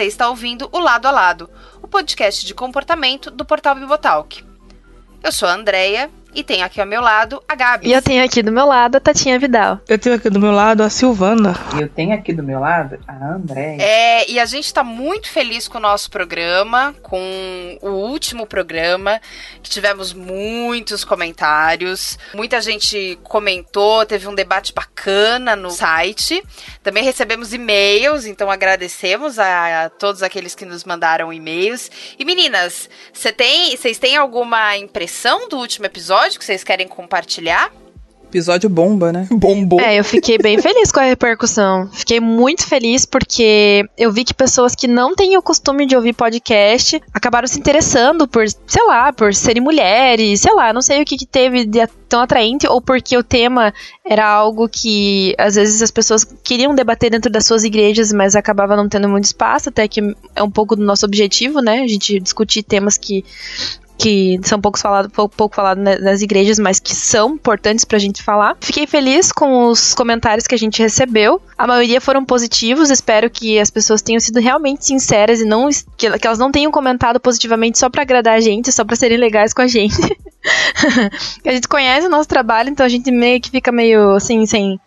Você está ouvindo o Lado a Lado, o podcast de comportamento do portal Bibotalk. Eu sou a Andrea e tenho aqui ao meu lado a Gabi. E eu tenho aqui do meu lado a Tatinha Vidal. Eu tenho aqui do meu lado a Silvana. E eu tenho aqui do meu lado a André. É, e a gente tá muito feliz com o nosso programa, com o último programa, que tivemos muitos comentários. Muita gente comentou, teve um debate bacana no site. Também recebemos e-mails, então agradecemos a, a todos aqueles que nos mandaram e-mails. E meninas, vocês têm, têm alguma impressão do último episódio? Episódio que vocês querem compartilhar? Episódio bomba, né? Bombou. É, eu fiquei bem feliz com a repercussão. Fiquei muito feliz porque eu vi que pessoas que não têm o costume de ouvir podcast acabaram se interessando por, sei lá, por serem mulheres, sei lá, não sei o que, que teve de tão atraente ou porque o tema era algo que às vezes as pessoas queriam debater dentro das suas igrejas, mas acabava não tendo muito espaço, até que é um pouco do nosso objetivo, né? A gente discutir temas que que são poucos falado, pouco, pouco falado nas igrejas, mas que são importantes pra gente falar. Fiquei feliz com os comentários que a gente recebeu. A maioria foram positivos. Espero que as pessoas tenham sido realmente sinceras e não que, que elas não tenham comentado positivamente só para agradar a gente, só para serem legais com a gente. a gente conhece o nosso trabalho, então a gente meio que fica meio assim, sem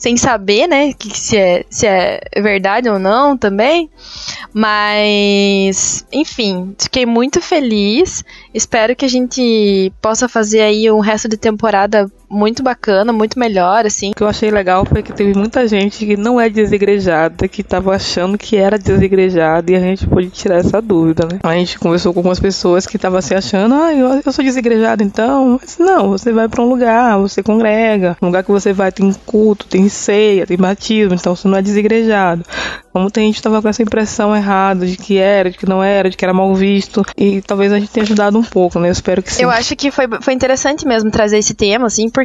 sem saber, né, que se é, se é verdade ou não também. Mas, enfim, fiquei muito feliz. Espero que a gente possa fazer aí um resto de temporada muito bacana, muito melhor, assim. O que eu achei legal foi que teve muita gente que não é desigrejada, que tava achando que era desigrejada e a gente pôde tirar essa dúvida, né? A gente conversou com algumas pessoas que estavam se achando, ah, eu, eu sou desigrejada então. Mas não, você vai para um lugar, você congrega. Um lugar que você vai tem culto, tem ceia, tem batismo, então você não é desigrejado. Como tem gente que tava com essa impressão errada de que era, de que não era, de que era mal visto. E talvez a gente tenha ajudado um pouco, né? Eu espero que sim. Eu acho que foi, foi interessante mesmo trazer esse tema, assim, porque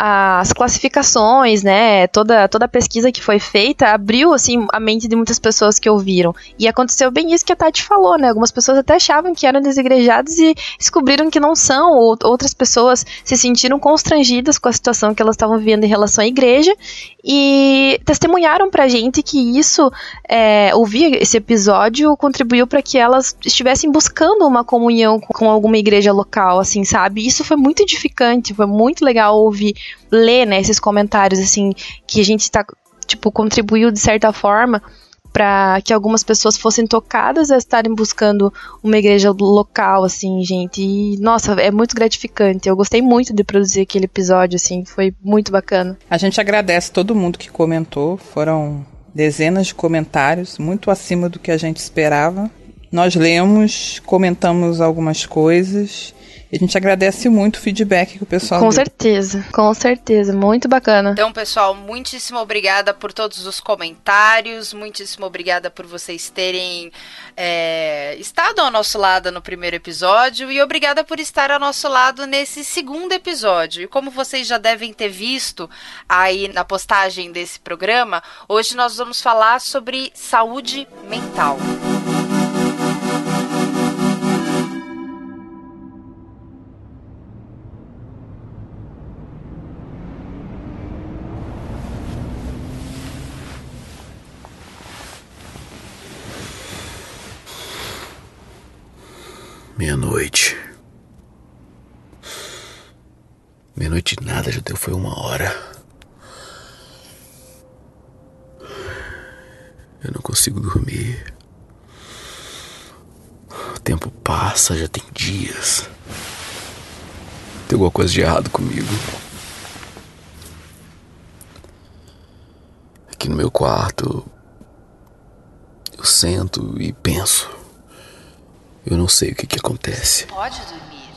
as classificações, né, toda, toda a pesquisa que foi feita abriu, assim, a mente de muitas pessoas que ouviram. E aconteceu bem isso que a Tati falou, né, algumas pessoas até achavam que eram desigrejados e descobriram que não são, ou outras pessoas se sentiram constrangidas com a situação que elas estavam vivendo em relação à igreja e testemunharam pra gente que isso, é, ouvir esse episódio contribuiu para que elas estivessem buscando uma comunhão com alguma igreja local, assim, sabe? Isso foi muito edificante, foi muito legal ouvir, ler, né, esses comentários, assim, que a gente tá, tipo, contribuiu de certa forma para que algumas pessoas fossem tocadas a estarem buscando uma igreja local, assim, gente. E, nossa, é muito gratificante. Eu gostei muito de produzir aquele episódio, assim, foi muito bacana. A gente agradece todo mundo que comentou, foram dezenas de comentários, muito acima do que a gente esperava. Nós lemos, comentamos algumas coisas e a gente agradece muito o feedback que o pessoal Com deu. certeza, com certeza. Muito bacana. Então, pessoal, muitíssimo obrigada por todos os comentários. Muitíssimo obrigada por vocês terem é, estado ao nosso lado no primeiro episódio. E obrigada por estar ao nosso lado nesse segundo episódio. E como vocês já devem ter visto aí na postagem desse programa, hoje nós vamos falar sobre saúde mental. Meia-noite. Meia-noite nada, já deu foi uma hora. Eu não consigo dormir. O tempo passa, já tem dias. Tem alguma coisa de errado comigo. Aqui no meu quarto, eu sento e penso. Eu não sei o que, que acontece. Pode dormir.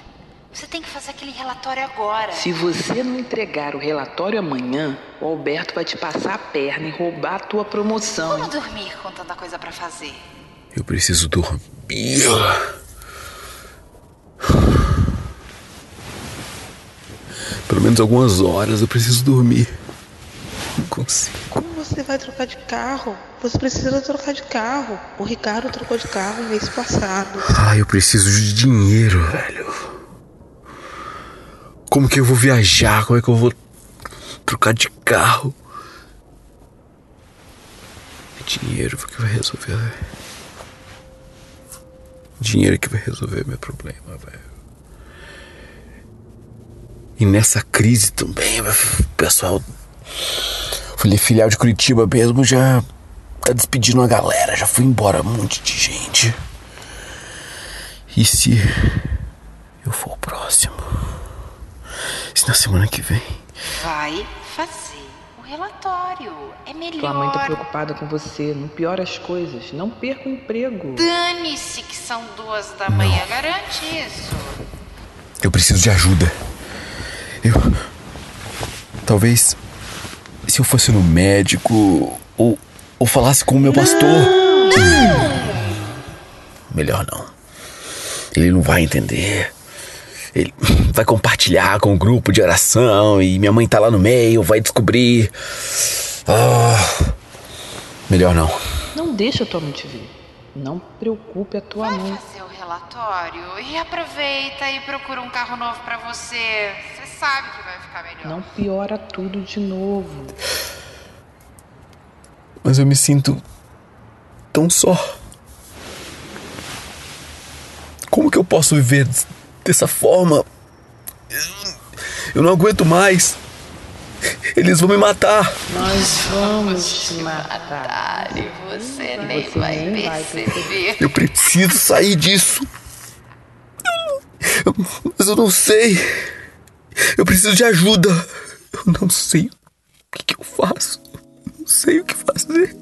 Você tem que fazer aquele relatório agora. Se você não entregar o relatório amanhã, o Alberto vai te passar a perna e roubar a tua promoção. Como dormir com tanta coisa para fazer? Eu preciso dormir. Pelo menos algumas horas eu preciso dormir. Não consigo. Como você vai trocar de carro? Você precisa trocar de carro. O Ricardo trocou de carro mês passado. Ai, eu preciso de dinheiro, velho. Como que eu vou viajar? Como é que eu vou trocar de carro? Dinheiro que vai resolver. Dinheiro que vai resolver meu problema, velho. E nessa crise também, o pessoal. Falei, filial de Curitiba mesmo já tá despedindo uma galera, já foi embora um monte de gente. E se eu for o próximo? Se na semana que vem. Vai fazer o relatório. É melhor. Tua mãe tá preocupada com você. Não piora as coisas. Não perca o emprego. Dane-se que são duas da manhã. Garante isso. Eu preciso de ajuda. Eu. Talvez. Se eu fosse no médico. Ou, ou falasse com o meu pastor. Melhor não. Ele não vai entender. Ele vai compartilhar com o grupo de oração e minha mãe tá lá no meio, vai descobrir. Ah, melhor não. Não deixa tua mãe te ver. Não preocupe a tua Vai mãe. fazer o relatório e aproveita e procura um carro novo pra você. Você sabe que vai ficar melhor. Não piora tudo de novo. Mas eu me sinto tão só. Como que eu posso viver des- dessa forma? Eu não aguento mais. Eles vão me matar. Nós vamos te matar. E você nem Você vai nem perceber. Eu preciso sair disso. Mas eu não sei. Eu preciso de ajuda. Eu não sei o que, que eu faço. Eu não sei o que fazer.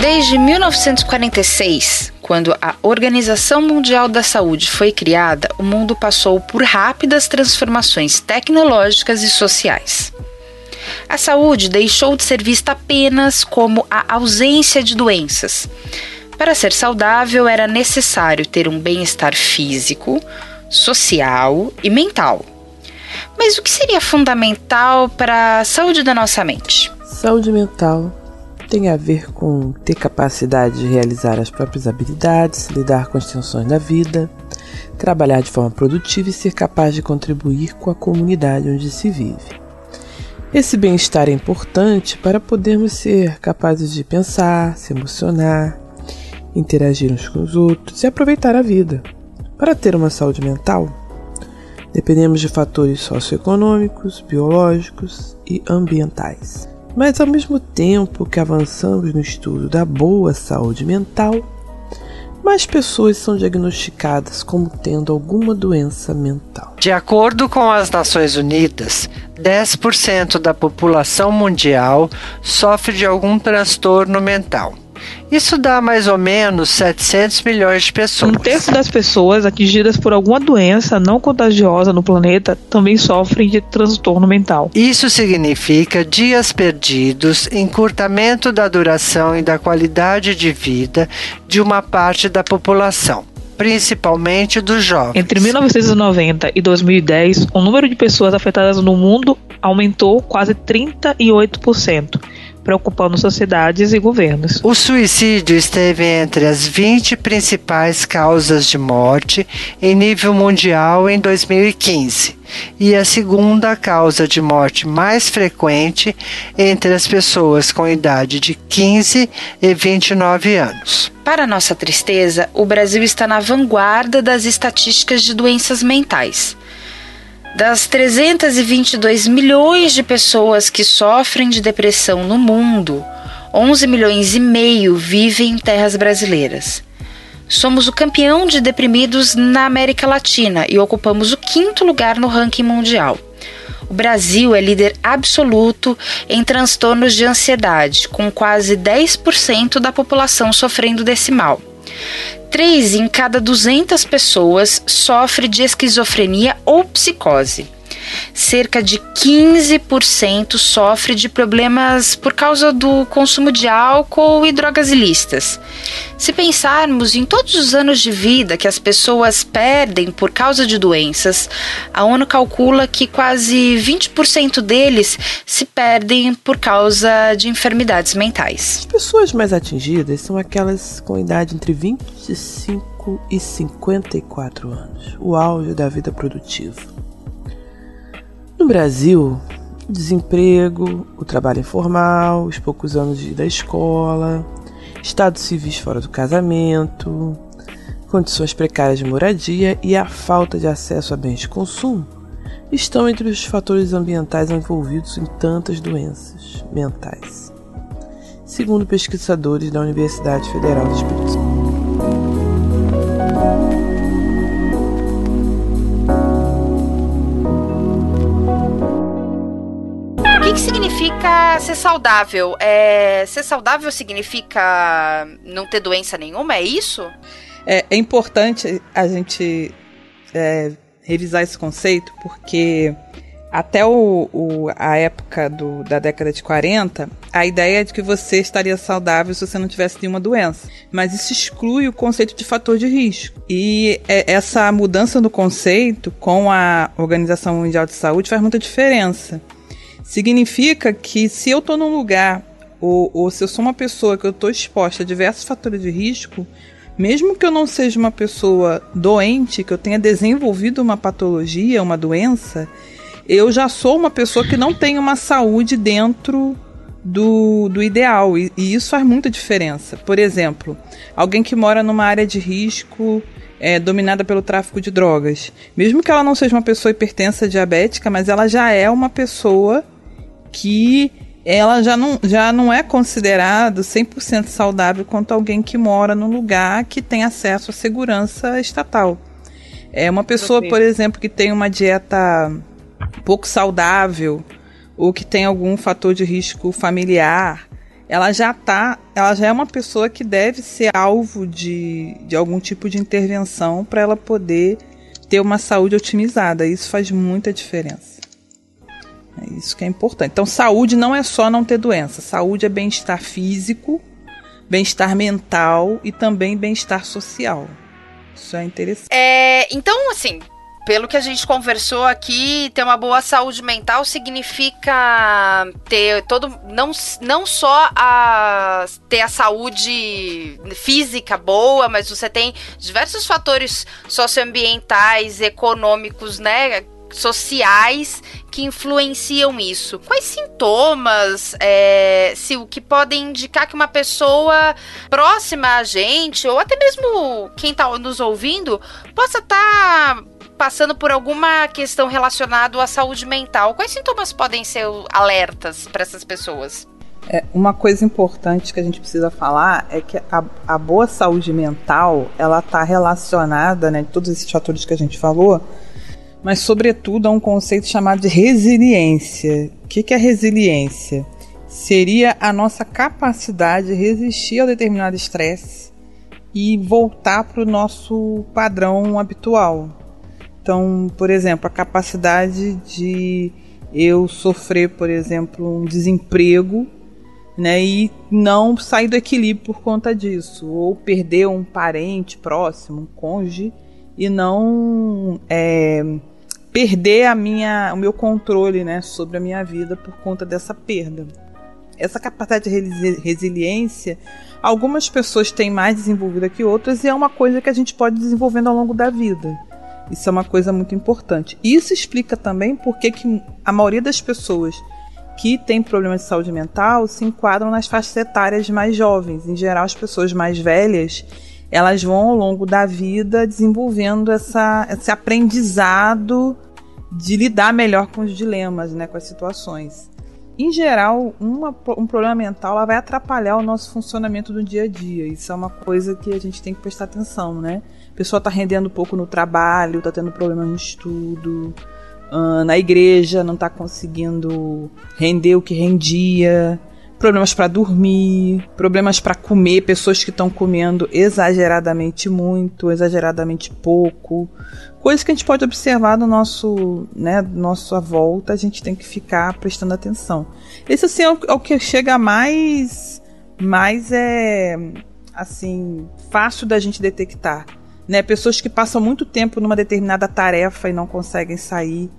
Desde 1946, quando a Organização Mundial da Saúde foi criada, o mundo passou por rápidas transformações tecnológicas e sociais. A saúde deixou de ser vista apenas como a ausência de doenças. Para ser saudável, era necessário ter um bem-estar físico, social e mental. Mas o que seria fundamental para a saúde da nossa mente? Saúde mental tem a ver com ter capacidade de realizar as próprias habilidades, lidar com as tensões da vida, trabalhar de forma produtiva e ser capaz de contribuir com a comunidade onde se vive. Esse bem-estar é importante para podermos ser capazes de pensar, se emocionar, interagir uns com os outros e aproveitar a vida. Para ter uma saúde mental, dependemos de fatores socioeconômicos, biológicos e ambientais. Mas ao mesmo tempo que avançamos no estudo da boa saúde mental, mais pessoas são diagnosticadas como tendo alguma doença mental. De acordo com as Nações Unidas, 10% da população mundial sofre de algum transtorno mental. Isso dá mais ou menos 700 milhões de pessoas. Um terço das pessoas atingidas por alguma doença não contagiosa no planeta também sofrem de transtorno mental. Isso significa dias perdidos, encurtamento da duração e da qualidade de vida de uma parte da população, principalmente dos jovens. Entre 1990 e 2010, o número de pessoas afetadas no mundo aumentou quase 38%, preocupando sociedades e governos. O suicídio esteve entre as 20 principais causas de morte em nível mundial em 2015 e a segunda causa de morte mais frequente entre as pessoas com idade de 15 e 29 anos. Para nossa tristeza, o Brasil está na vanguarda das estatísticas de doenças mentais. Das 322 milhões de pessoas que sofrem de depressão no mundo, 11 milhões e meio vivem em terras brasileiras. Somos o campeão de deprimidos na América Latina e ocupamos o quinto lugar no ranking mundial. O Brasil é líder absoluto em transtornos de ansiedade, com quase 10% da população sofrendo desse mal. 3 em cada 200 pessoas sofre de esquizofrenia ou psicose. Cerca de 15% sofre de problemas por causa do consumo de álcool e drogas ilícitas. Se pensarmos em todos os anos de vida que as pessoas perdem por causa de doenças, a ONU calcula que quase 20% deles se perdem por causa de enfermidades mentais. As pessoas mais atingidas são aquelas com idade entre 25 e 54 anos, o auge da vida produtiva. No Brasil, desemprego, o trabalho informal, os poucos anos de ir da escola, estados civis fora do casamento, condições precárias de moradia e a falta de acesso a bens de consumo estão entre os fatores ambientais envolvidos em tantas doenças mentais, segundo pesquisadores da Universidade Federal do Espírito Santo. Significa ser saudável? É, ser saudável significa não ter doença nenhuma? É isso? É, é importante a gente é, revisar esse conceito porque até o, o, a época do, da década de 40, a ideia é de que você estaria saudável se você não tivesse nenhuma doença. Mas isso exclui o conceito de fator de risco. E é, essa mudança no conceito com a Organização Mundial de Saúde faz muita diferença. Significa que se eu estou num lugar ou, ou, se eu sou uma pessoa que eu estou exposta a diversos fatores de risco, mesmo que eu não seja uma pessoa doente, que eu tenha desenvolvido uma patologia, uma doença, eu já sou uma pessoa que não tem uma saúde dentro do, do ideal. E, e isso faz muita diferença. Por exemplo, alguém que mora numa área de risco é, dominada pelo tráfico de drogas. Mesmo que ela não seja uma pessoa hipertensa diabética, mas ela já é uma pessoa que ela já não, já não é considerado 100% saudável quanto alguém que mora num lugar que tem acesso à segurança estatal. É uma pessoa, por exemplo, que tem uma dieta pouco saudável ou que tem algum fator de risco familiar, ela já tá, ela já é uma pessoa que deve ser alvo de, de algum tipo de intervenção para ela poder ter uma saúde otimizada. Isso faz muita diferença. É isso que é importante. Então, saúde não é só não ter doença. Saúde é bem-estar físico, bem-estar mental e também bem-estar social. Isso é interessante. É, então, assim, pelo que a gente conversou aqui, ter uma boa saúde mental significa ter todo não, não só a ter a saúde física boa, mas você tem diversos fatores socioambientais, econômicos, né, sociais que influenciam isso. Quais sintomas, é, se o que podem indicar que uma pessoa próxima a gente, ou até mesmo quem está nos ouvindo, possa estar tá passando por alguma questão relacionada à saúde mental? Quais sintomas podem ser alertas para essas pessoas? É, uma coisa importante que a gente precisa falar é que a, a boa saúde mental ela está relacionada, né, todos esses fatores que a gente falou, mas sobretudo a um conceito chamado de resiliência. O que, é resiliência? Seria a nossa capacidade de resistir a determinado estresse e voltar para o nosso padrão habitual. Então, por exemplo, a capacidade de eu sofrer, por exemplo, um desemprego né, e não sair do equilíbrio por conta disso, ou perder um parente próximo, um cônjuge, e não é, perder a minha, o meu controle né, sobre a minha vida por conta dessa perda. Essa capacidade de resiliência, algumas pessoas têm mais desenvolvida que outras e é uma coisa que a gente pode desenvolvendo ao longo da vida. Isso é uma coisa muito importante. Isso explica também por que a maioria das pessoas que têm problemas de saúde mental se enquadram nas faixas etárias mais jovens. Em geral, as pessoas mais velhas elas vão ao longo da vida desenvolvendo essa, esse aprendizado de lidar melhor com os dilemas, né, com as situações. Em geral, uma, um problema mental ela vai atrapalhar o nosso funcionamento do dia a dia. Isso é uma coisa que a gente tem que prestar atenção, né? A pessoa está rendendo pouco no trabalho, está tendo problema no estudo, uh, na igreja não está conseguindo render o que rendia, problemas para dormir, problemas para comer, pessoas que estão comendo exageradamente muito, exageradamente pouco, coisas que a gente pode observar no nosso, né, nossa volta, a gente tem que ficar prestando atenção. Esse assim é o, é o que chega mais, mais é assim fácil da gente detectar, né? Pessoas que passam muito tempo numa determinada tarefa e não conseguem sair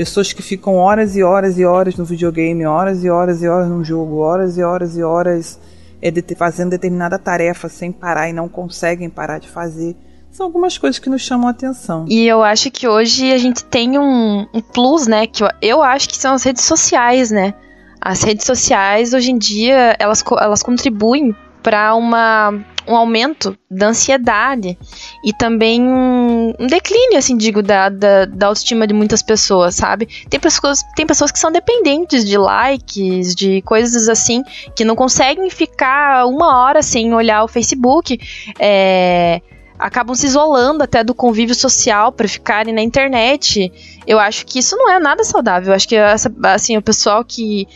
Pessoas que ficam horas e horas e horas no videogame, horas e horas e horas no jogo, horas e horas e horas é, de, fazendo determinada tarefa sem parar e não conseguem parar de fazer. São algumas coisas que nos chamam a atenção. E eu acho que hoje a gente tem um, um plus, né? Que eu, eu acho que são as redes sociais, né? As redes sociais, hoje em dia, elas, elas contribuem para uma um aumento da ansiedade e também um, um declínio, assim, digo, da, da, da, autoestima de muitas pessoas, sabe? Tem pessoas, tem pessoas que são dependentes de likes, de coisas assim, que não conseguem ficar uma hora sem olhar o Facebook, é, acabam se isolando até do convívio social para ficarem na internet. Eu acho que isso não é nada saudável. Eu acho que essa, assim, o pessoal que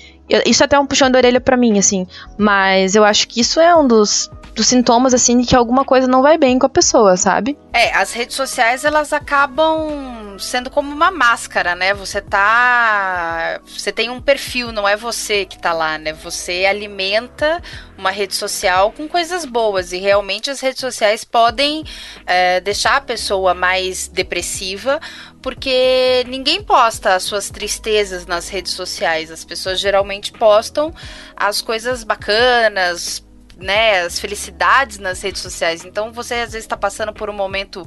isso é até é um puxão de orelha para mim, assim. Mas eu acho que isso é um dos dos sintomas, assim, de que alguma coisa não vai bem com a pessoa, sabe? É, as redes sociais, elas acabam sendo como uma máscara, né? Você tá. Você tem um perfil, não é você que tá lá, né? Você alimenta uma rede social com coisas boas. E realmente as redes sociais podem é, deixar a pessoa mais depressiva, porque ninguém posta as suas tristezas nas redes sociais. As pessoas geralmente postam as coisas bacanas, né, as felicidades nas redes sociais. Então você às vezes está passando por um momento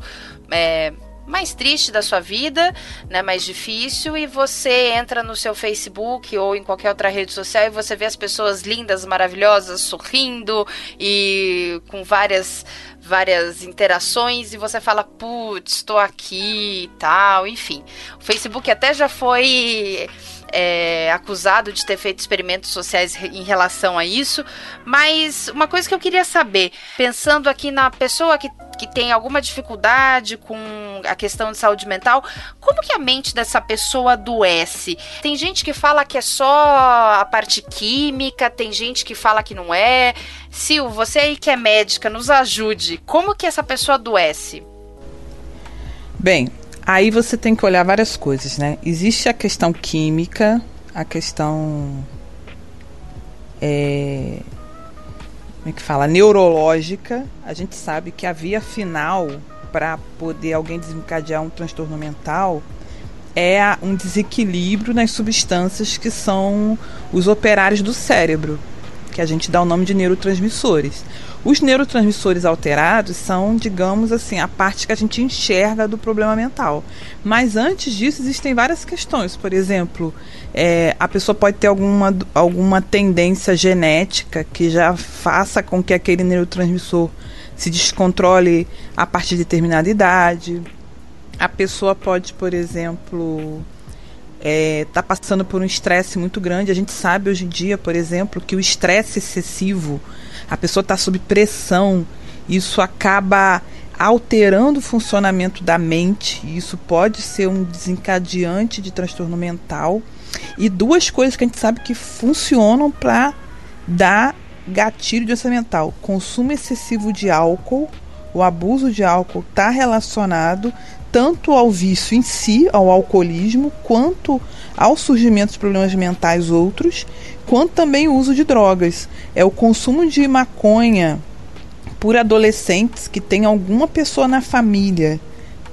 é, mais triste da sua vida, né, mais difícil, e você entra no seu Facebook ou em qualquer outra rede social e você vê as pessoas lindas, maravilhosas, sorrindo e com várias várias interações e você fala, putz, estou aqui e tal, enfim. O Facebook até já foi é, acusado de ter feito experimentos sociais em relação a isso, mas uma coisa que eu queria saber, pensando aqui na pessoa que, que tem alguma dificuldade com a questão de saúde mental, como que a mente dessa pessoa adoece? Tem gente que fala que é só a parte química, tem gente que fala que não é. Sil, você aí que é médica, nos ajude. Como que essa pessoa adoece? Bem, Aí você tem que olhar várias coisas, né? Existe a questão química, a questão. É, como é que fala? Neurológica. A gente sabe que a via final para poder alguém desencadear um transtorno mental é um desequilíbrio nas substâncias que são os operários do cérebro, que a gente dá o nome de neurotransmissores. Os neurotransmissores alterados são, digamos assim, a parte que a gente enxerga do problema mental. Mas antes disso, existem várias questões. Por exemplo, é, a pessoa pode ter alguma, alguma tendência genética que já faça com que aquele neurotransmissor se descontrole a partir de determinada idade. A pessoa pode, por exemplo, está é, tá passando por um estresse muito grande. A gente sabe hoje em dia, por exemplo, que o estresse excessivo a pessoa está sob pressão, isso acaba alterando o funcionamento da mente, isso pode ser um desencadeante de transtorno mental. E duas coisas que a gente sabe que funcionam para dar gatilho de doença mental: consumo excessivo de álcool, o abuso de álcool está relacionado tanto ao vício em si, ao alcoolismo, quanto ao surgimento de problemas mentais outros, quanto também o uso de drogas. É o consumo de maconha por adolescentes que tem alguma pessoa na família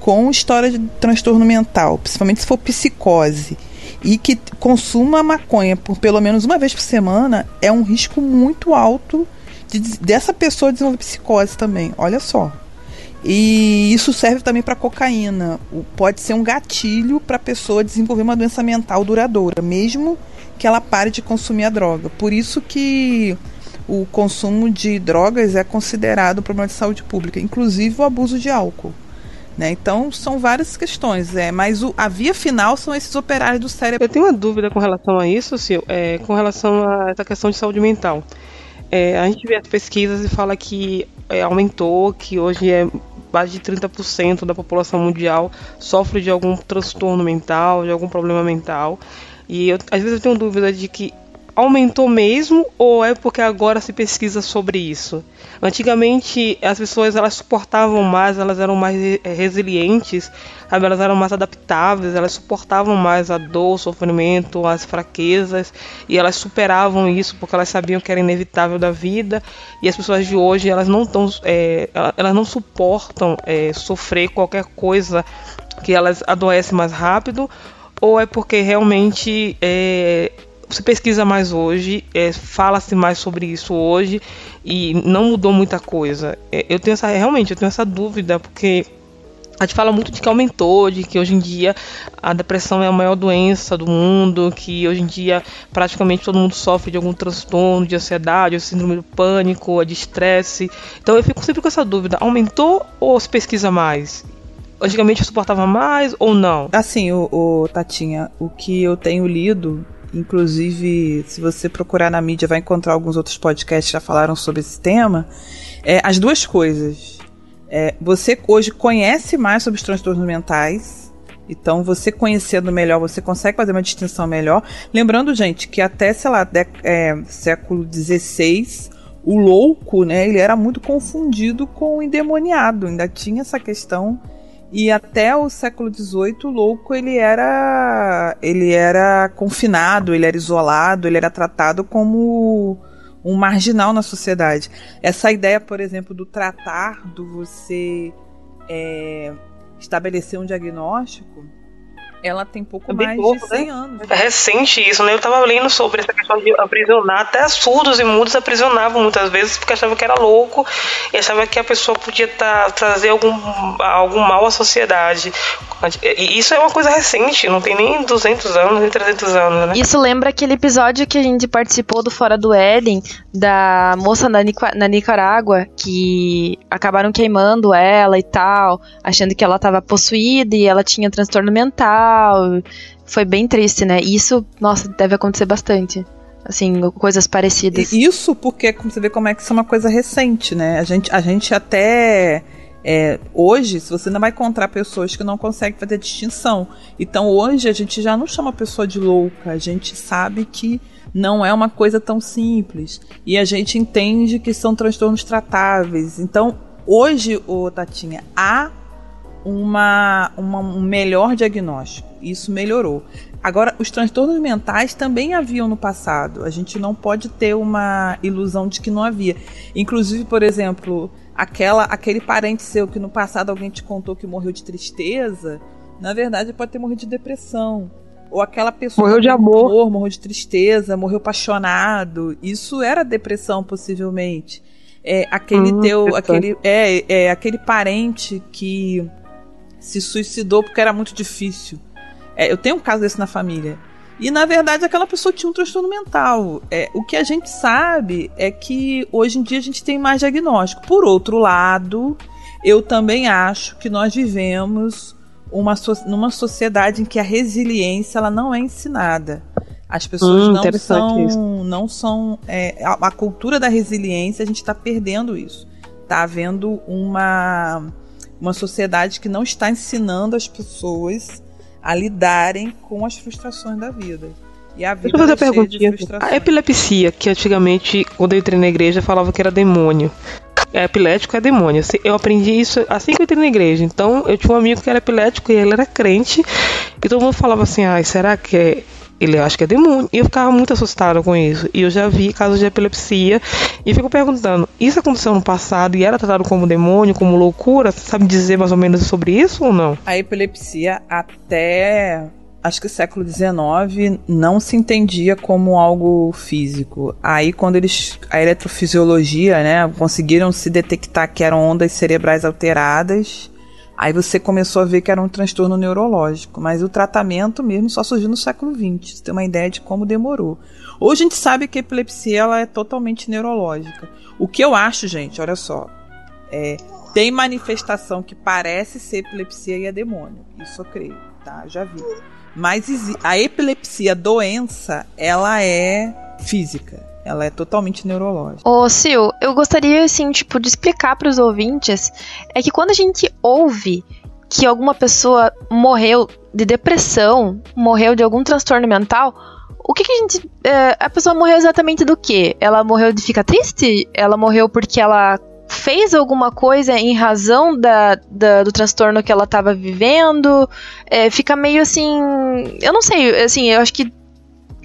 com história de transtorno mental, principalmente se for psicose, e que consuma maconha por pelo menos uma vez por semana, é um risco muito alto de, dessa pessoa desenvolver psicose também. Olha só. E isso serve também para cocaína. Pode ser um gatilho para a pessoa desenvolver uma doença mental duradoura, mesmo que ela pare de consumir a droga. Por isso que o consumo de drogas é considerado um problema de saúde pública, inclusive o abuso de álcool. Né? Então são várias questões, é, mas o, a via final são esses operários do cérebro. Eu tenho uma dúvida com relação a isso, Sil, é, com relação a essa questão de saúde mental. É, a gente vê as pesquisas e fala que é, aumentou, que hoje é mais de 30% da população mundial sofre de algum transtorno mental, de algum problema mental. E eu, às vezes eu tenho dúvida de que aumentou mesmo ou é porque agora se pesquisa sobre isso? Antigamente as pessoas elas suportavam mais, elas eram mais resilientes, sabe? elas eram mais adaptáveis, elas suportavam mais a dor, o sofrimento, as fraquezas e elas superavam isso porque elas sabiam que era inevitável da vida. E as pessoas de hoje elas não tão, é, elas não suportam é, sofrer qualquer coisa que elas adoecem mais rápido ou é porque realmente é, se pesquisa mais hoje, é, fala-se mais sobre isso hoje e não mudou muita coisa. É, eu tenho essa realmente eu tenho essa dúvida porque a gente fala muito de que aumentou, de que hoje em dia a depressão é a maior doença do mundo, que hoje em dia praticamente todo mundo sofre de algum transtorno de ansiedade, de síndrome do pânico, de estresse. Então eu fico sempre com essa dúvida: aumentou ou se pesquisa mais? Antigamente eu suportava mais ou não? Assim, o, o Tatinha, o que eu tenho lido Inclusive, se você procurar na mídia, vai encontrar alguns outros podcasts que já falaram sobre esse tema. É, as duas coisas. É, você hoje conhece mais sobre os transtornos mentais. Então, você conhecendo melhor, você consegue fazer uma distinção melhor. Lembrando, gente, que até, sei lá, de, é, século XVI, o louco, né, ele era muito confundido com o endemoniado. Ainda tinha essa questão e até o século XVIII, o louco ele era ele era confinado, ele era isolado, ele era tratado como um marginal na sociedade. Essa ideia, por exemplo, do tratar, do você é, estabelecer um diagnóstico, ela tem pouco é mais pouco, de 100 né? anos. É recente isso, né? Eu tava lendo sobre essa questão de aprisionar, até surdos e mudos aprisionavam muitas vezes porque achavam que era louco e achavam que a pessoa podia tá, trazer algum, algum mal à sociedade. E isso é uma coisa recente, não tem nem 200 anos, nem 300 anos, né? Isso lembra aquele episódio que a gente participou do Fora do Éden, da moça na, na Nicarágua, que acabaram queimando ela e tal, achando que ela estava possuída e ela tinha transtorno mental foi bem triste, né? Isso, nossa, deve acontecer bastante. Assim, coisas parecidas. Isso porque como você vê como é que isso é uma coisa recente, né? A gente, a gente até. É, hoje, se você ainda vai encontrar pessoas que não conseguem fazer distinção. Então hoje a gente já não chama a pessoa de louca, a gente sabe que não é uma coisa tão simples. E a gente entende que são transtornos tratáveis. Então, hoje, o Tatinha, há uma, uma, um melhor diagnóstico. Isso melhorou. Agora, os transtornos mentais também haviam no passado. A gente não pode ter uma ilusão de que não havia. Inclusive, por exemplo, aquela aquele parente seu que no passado alguém te contou que morreu de tristeza, na verdade pode ter morrido de depressão. Ou aquela pessoa morreu de amor, amor morreu de tristeza, morreu apaixonado. Isso era depressão, possivelmente. É, aquele hum, teu, aquele, é, é, aquele parente que se suicidou porque era muito difícil. É, eu tenho um caso desse na família. E na verdade aquela pessoa tinha um transtorno mental. É, o que a gente sabe é que hoje em dia a gente tem mais diagnóstico. Por outro lado, eu também acho que nós vivemos uma so numa sociedade em que a resiliência ela não é ensinada. As pessoas hum, não, são, não são. É, a, a cultura da resiliência, a gente está perdendo isso. Está havendo uma uma sociedade que não está ensinando as pessoas a lidarem com as frustrações da vida. E a vida Deixa eu fazer uma perguntinha. A epilepsia, que antigamente, quando eu entrei na igreja, falava que era demônio. É epilético é demônio. Eu aprendi isso assim que eu entrei na igreja. Então, eu tinha um amigo que era epilético e ele era crente. E todo mundo falava assim: ah, será que é ele acha que é demônio. E eu ficava muito assustada com isso. E eu já vi casos de epilepsia. E fico perguntando: isso aconteceu no passado e era tratado como demônio, como loucura? Você sabe dizer mais ou menos sobre isso ou não? A epilepsia até acho que século XIX não se entendia como algo físico. Aí quando eles a eletrofisiologia, né, conseguiram se detectar que eram ondas cerebrais alteradas, Aí você começou a ver que era um transtorno neurológico, mas o tratamento mesmo só surgiu no século XX. Você tem uma ideia de como demorou. Hoje a gente sabe que a epilepsia ela é totalmente neurológica. O que eu acho, gente, olha só, é, tem manifestação que parece ser epilepsia e é demônio. Isso eu creio, tá? Já vi. Mas a epilepsia, doença, ela é física. Ela é totalmente neurológica. Ô, Sil, eu gostaria, assim, tipo, de explicar para os ouvintes é que quando a gente ouve que alguma pessoa morreu de depressão, morreu de algum transtorno mental, o que, que a gente. É, a pessoa morreu exatamente do quê? Ela morreu de ficar triste? Ela morreu porque ela fez alguma coisa em razão da, da do transtorno que ela estava vivendo? É, fica meio assim. Eu não sei, assim, eu acho que.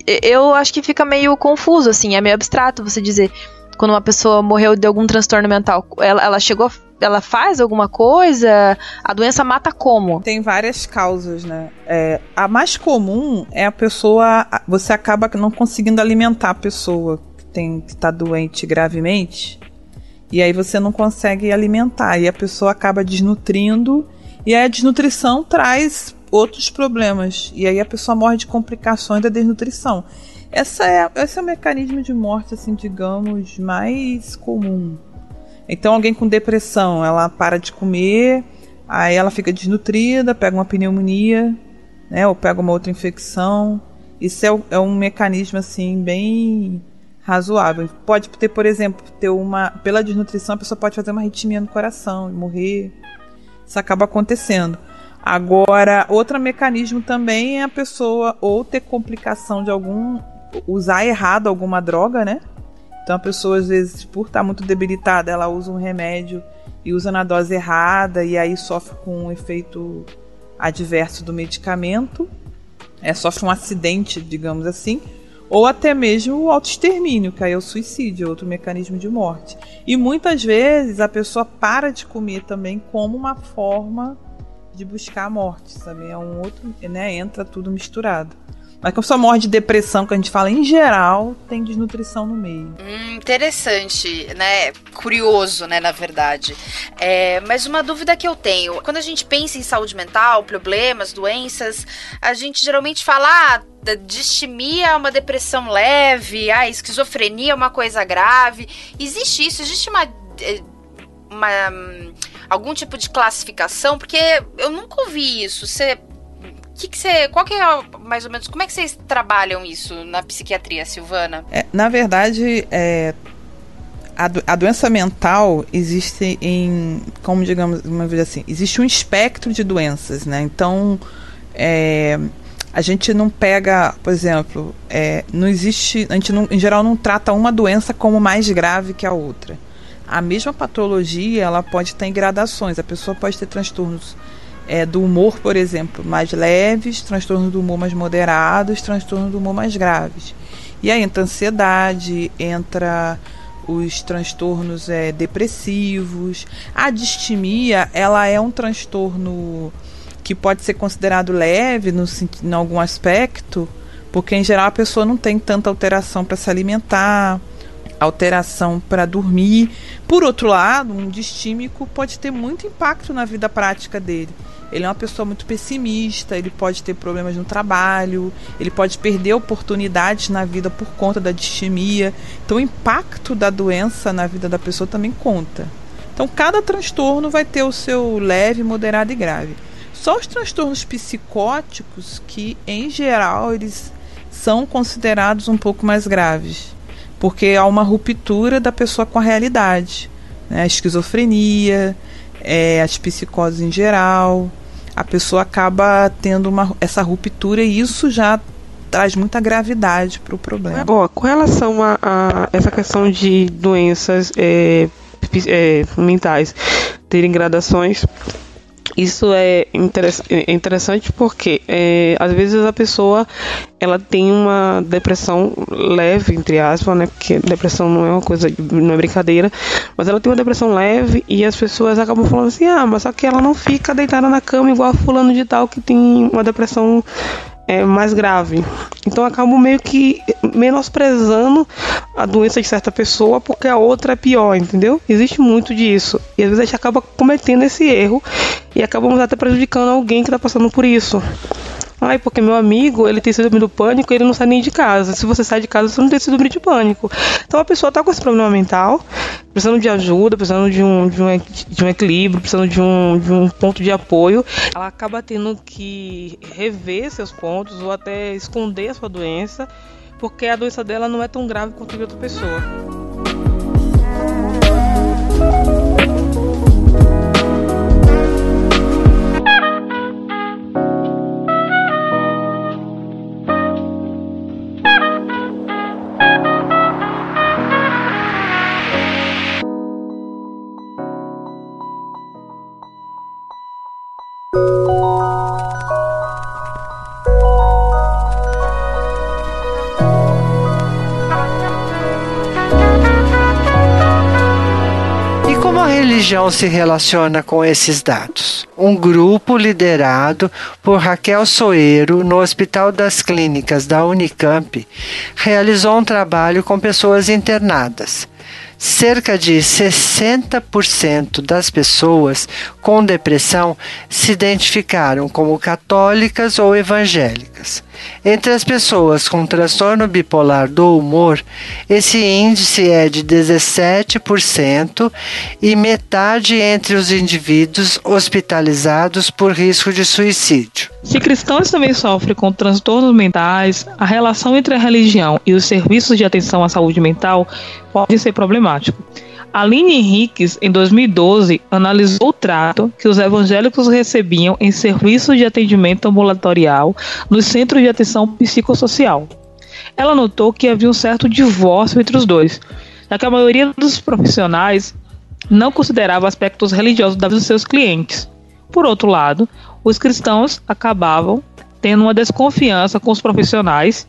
Eu acho que fica meio confuso, assim, é meio abstrato você dizer quando uma pessoa morreu de algum transtorno mental. Ela, ela chegou ela faz alguma coisa? A doença mata como? Tem várias causas, né? É, a mais comum é a pessoa. Você acaba não conseguindo alimentar a pessoa que, tem, que tá doente gravemente. E aí você não consegue alimentar. E a pessoa acaba desnutrindo. E aí a desnutrição traz outros problemas. E aí a pessoa morre de complicações da desnutrição. Essa é, esse é o mecanismo de morte, assim, digamos, mais comum. Então, alguém com depressão, ela para de comer, aí ela fica desnutrida, pega uma pneumonia, né, ou pega uma outra infecção. Isso é, é um mecanismo assim bem razoável. Pode ter, por exemplo, ter uma pela desnutrição a pessoa pode fazer uma arritmia no coração e morrer. Isso acaba acontecendo. Agora, outro mecanismo também é a pessoa ou ter complicação de algum usar errado alguma droga, né? Então a pessoa, às vezes, por estar muito debilitada, ela usa um remédio e usa na dose errada e aí sofre com um efeito adverso do medicamento. É, sofre um acidente, digamos assim. Ou até mesmo o autoextermínio, que aí é o suicídio, outro mecanismo de morte. E muitas vezes a pessoa para de comer também como uma forma de buscar a morte, sabe? É um outro, né? Entra tudo misturado. Mas quando a pessoa morre de depressão, que a gente fala em geral, tem desnutrição no meio. Hum, interessante, né? Curioso, né, na verdade. É, mas uma dúvida que eu tenho: quando a gente pensa em saúde mental, problemas, doenças, a gente geralmente fala. Ah, distimia é uma depressão leve, a esquizofrenia é uma coisa grave. Existe isso? Existe uma, eh, uma hum, algum tipo de classificação? Porque eu nunca ouvi isso. Você que, que você. Qual que é mais ou menos. Como é que vocês trabalham isso na psiquiatria, Silvana? É, na verdade, é, a, do, a, doença mental existe em. Como digamos, uma vez assim, existe um espectro de doenças, né? Então. É, a gente não pega, por exemplo, é, não existe, a gente não, em geral não trata uma doença como mais grave que a outra. A mesma patologia, ela pode ter gradações. A pessoa pode ter transtornos é, do humor, por exemplo, mais leves, transtornos do humor mais moderados, transtornos do humor mais graves. E aí entra ansiedade, entra os transtornos é, depressivos. A distimia, ela é um transtorno que pode ser considerado leve no, em algum aspecto, porque em geral a pessoa não tem tanta alteração para se alimentar, alteração para dormir. Por outro lado, um distímico pode ter muito impacto na vida prática dele. Ele é uma pessoa muito pessimista, ele pode ter problemas no trabalho, ele pode perder oportunidades na vida por conta da distimia. Então, o impacto da doença na vida da pessoa também conta. Então, cada transtorno vai ter o seu leve, moderado e grave. Só os transtornos psicóticos que, em geral, eles são considerados um pouco mais graves, porque há uma ruptura da pessoa com a realidade. Né? A esquizofrenia, é, as psicoses em geral, a pessoa acaba tendo uma, essa ruptura e isso já traz muita gravidade para o problema. Bom, com relação a, a, essa questão de doenças é, é, mentais terem gradações, isso é, é interessante porque é, às vezes a pessoa ela tem uma depressão leve, entre aspas, né? Porque depressão não é uma coisa, não é brincadeira, mas ela tem uma depressão leve e as pessoas acabam falando assim, ah, mas só que ela não fica deitada na cama igual a fulano de tal que tem uma depressão é, mais grave. Então acabo meio que menosprezando a doença de certa pessoa porque a outra é pior, entendeu? Existe muito disso. E às vezes a gente acaba cometendo esse erro e acabamos até prejudicando alguém que está passando por isso. Ai, porque meu amigo, ele tem síndrome do pânico e ele não sai nem de casa. Se você sai de casa, você não tem síndrome de pânico. Então a pessoa está com esse problema mental, precisando de ajuda, precisando de um, de um, de um equilíbrio, precisando de um, de um ponto de apoio. Ela acaba tendo que rever seus pontos ou até esconder a sua doença, porque a doença dela não é tão grave quanto de outra pessoa. Religião se relaciona com esses dados? Um grupo liderado por Raquel Soeiro, no Hospital das Clínicas da Unicamp, realizou um trabalho com pessoas internadas cerca de 60% das pessoas com depressão se identificaram como católicas ou evangélicas. Entre as pessoas com transtorno bipolar do humor, esse índice é de 17% e metade entre os indivíduos hospitalizados por risco de suicídio. Se cristãos também sofrem com transtornos mentais, a relação entre a religião e os serviços de atenção à saúde mental pode ser problemático. Aline Henriques, em 2012, analisou o trato que os evangélicos recebiam em serviços de atendimento ambulatorial nos centros de atenção psicossocial. Ela notou que havia um certo divórcio entre os dois, já que a maioria dos profissionais não considerava aspectos religiosos dos seus clientes. Por outro lado, os cristãos acabavam tendo uma desconfiança com os profissionais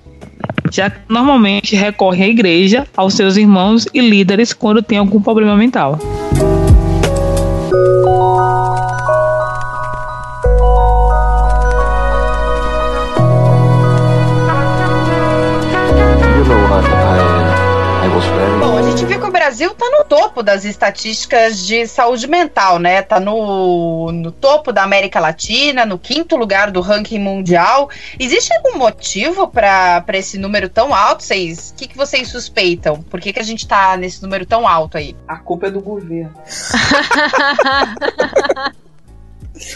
já que normalmente recorre à igreja, aos seus irmãos e líderes quando tem algum problema mental. Brasil está no topo das estatísticas de saúde mental, né? Tá no, no topo da América Latina, no quinto lugar do ranking mundial. Existe algum motivo para esse número tão alto? Vocês, o que, que vocês suspeitam? Por que, que a gente está nesse número tão alto aí? A culpa é do governo.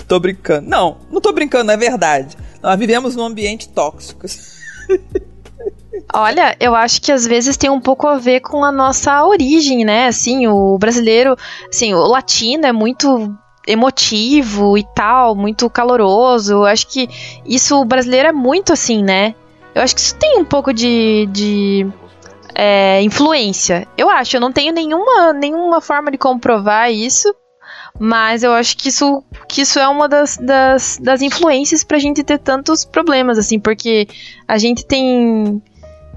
tô brincando. Não, não tô brincando, é verdade. Nós vivemos num ambiente tóxico. Olha, eu acho que às vezes tem um pouco a ver com a nossa origem, né? Assim, o brasileiro, assim, o latino é muito emotivo e tal, muito caloroso. Eu acho que isso o brasileiro é muito assim, né? Eu acho que isso tem um pouco de, de é, influência. Eu acho, eu não tenho nenhuma, nenhuma forma de comprovar isso, mas eu acho que isso, que isso é uma das, das, das influências pra gente ter tantos problemas, assim, porque a gente tem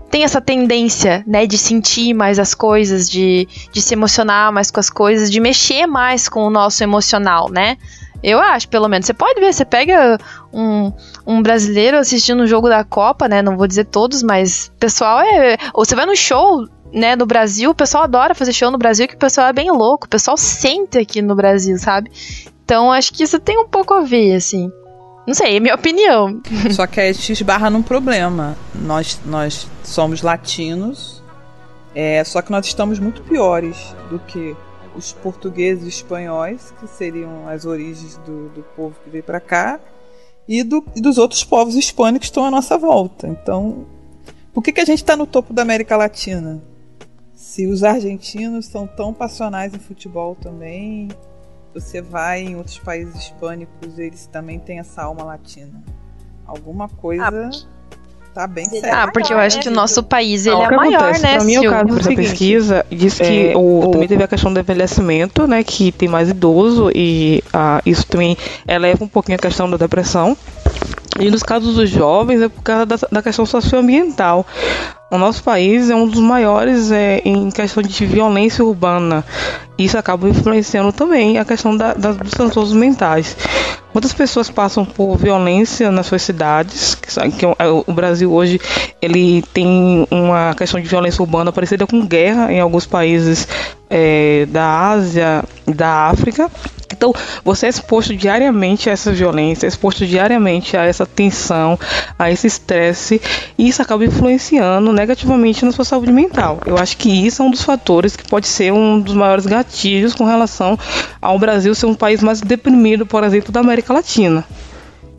tem essa tendência, né, de sentir mais as coisas, de, de se emocionar mais com as coisas, de mexer mais com o nosso emocional, né? Eu acho, pelo menos. Você pode ver, você pega um, um brasileiro assistindo um jogo da Copa, né? Não vou dizer todos, mas pessoal é. Ou você vai no show, né, no Brasil, o pessoal adora fazer show no Brasil, que o pessoal é bem louco, o pessoal sente aqui no Brasil, sabe? Então acho que isso tem um pouco a ver, assim. Não sei, é minha opinião. Só que a gente esbarra num problema. Nós, nós somos latinos, é, só que nós estamos muito piores do que os portugueses e espanhóis, que seriam as origens do, do povo que veio para cá, e, do, e, dos outros povos hispânicos que estão à nossa volta. Então, por que, que a gente está no topo da América Latina? Se os argentinos são tão passionais em futebol também, você vai em outros países hispânicos, eles também têm essa alma latina. Alguma coisa ah, tá bem certo. Ah, porque eu acho que o nosso país ele é maior, acontece? né? Pra mim, o caso dessa pesquisa diz que é, o, o, também teve a questão do envelhecimento, né? Que tem mais idoso e ah, isso também eleva um pouquinho a questão da depressão. E nos casos dos jovens é por causa da, da questão socioambiental. O nosso país é um dos maiores é, em questão de violência urbana. Isso acaba influenciando também a questão da, da, dos transtornos mentais. Muitas pessoas passam por violência nas suas cidades, que, que é o Brasil hoje ele tem uma questão de violência urbana parecida com guerra em alguns países é, da Ásia, da África. Então, você é exposto diariamente a essa violência, é exposto diariamente a essa tensão, a esse estresse, e isso acaba influenciando negativamente na sua saúde mental. Eu acho que isso é um dos fatores que pode ser um dos maiores gatilhos com relação ao Brasil ser um país mais deprimido, por exemplo, da América Latina.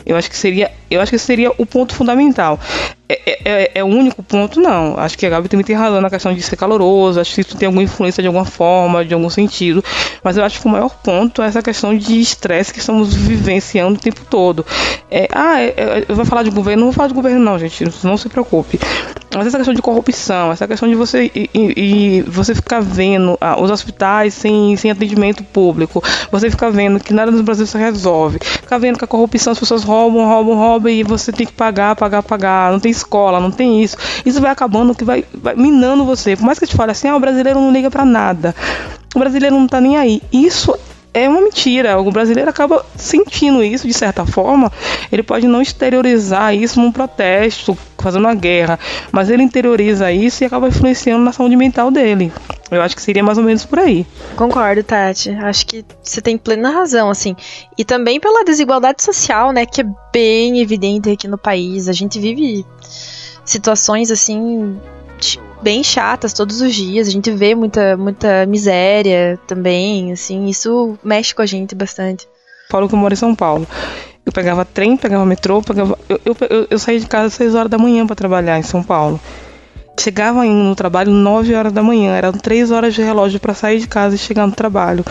Eu acho que seria, eu acho que seria o ponto fundamental. É, é, é, é, o único ponto, não. Acho que a Gabi também tem razão na questão de ser caloroso, acho que isso tem alguma influência de alguma forma, de algum sentido. Mas eu acho que o maior ponto é essa questão de estresse que estamos vivenciando o tempo todo. É, ah, é, eu vou falar de governo, não vou falar de governo, não, gente, não se preocupe. Mas essa questão de corrupção, essa questão de você e, e você ficar vendo ah, os hospitais sem, sem atendimento público, você ficar vendo que nada no Brasil se resolve, ficar vendo que a corrupção as pessoas roubam, roubam, roubam e você tem que pagar, pagar, pagar, não tem escola, não tem isso. Isso vai acabando que vai, vai minando você. Por mais que eu te fale assim, ah, o brasileiro não liga para nada. o brasileiro não tá nem aí. Isso é uma mentira. O brasileiro acaba sentindo isso de certa forma. Ele pode não exteriorizar isso num protesto, fazendo uma guerra, mas ele interioriza isso e acaba influenciando na saúde mental dele. Eu acho que seria mais ou menos por aí. Concordo, Tati. Acho que você tem plena razão, assim. E também pela desigualdade social, né, que é bem evidente aqui no país. A gente vive situações assim bem chatas todos os dias. A gente vê muita, muita miséria também, assim, isso mexe com a gente bastante. Paulo que eu moro em São Paulo. Eu pegava trem, pegava metrô, pegava. Eu, eu, eu, saía de casa às 6 horas da manhã para trabalhar em São Paulo. Chegava indo no trabalho 9 horas da manhã, eram 3 horas de relógio para sair de casa e chegar no trabalho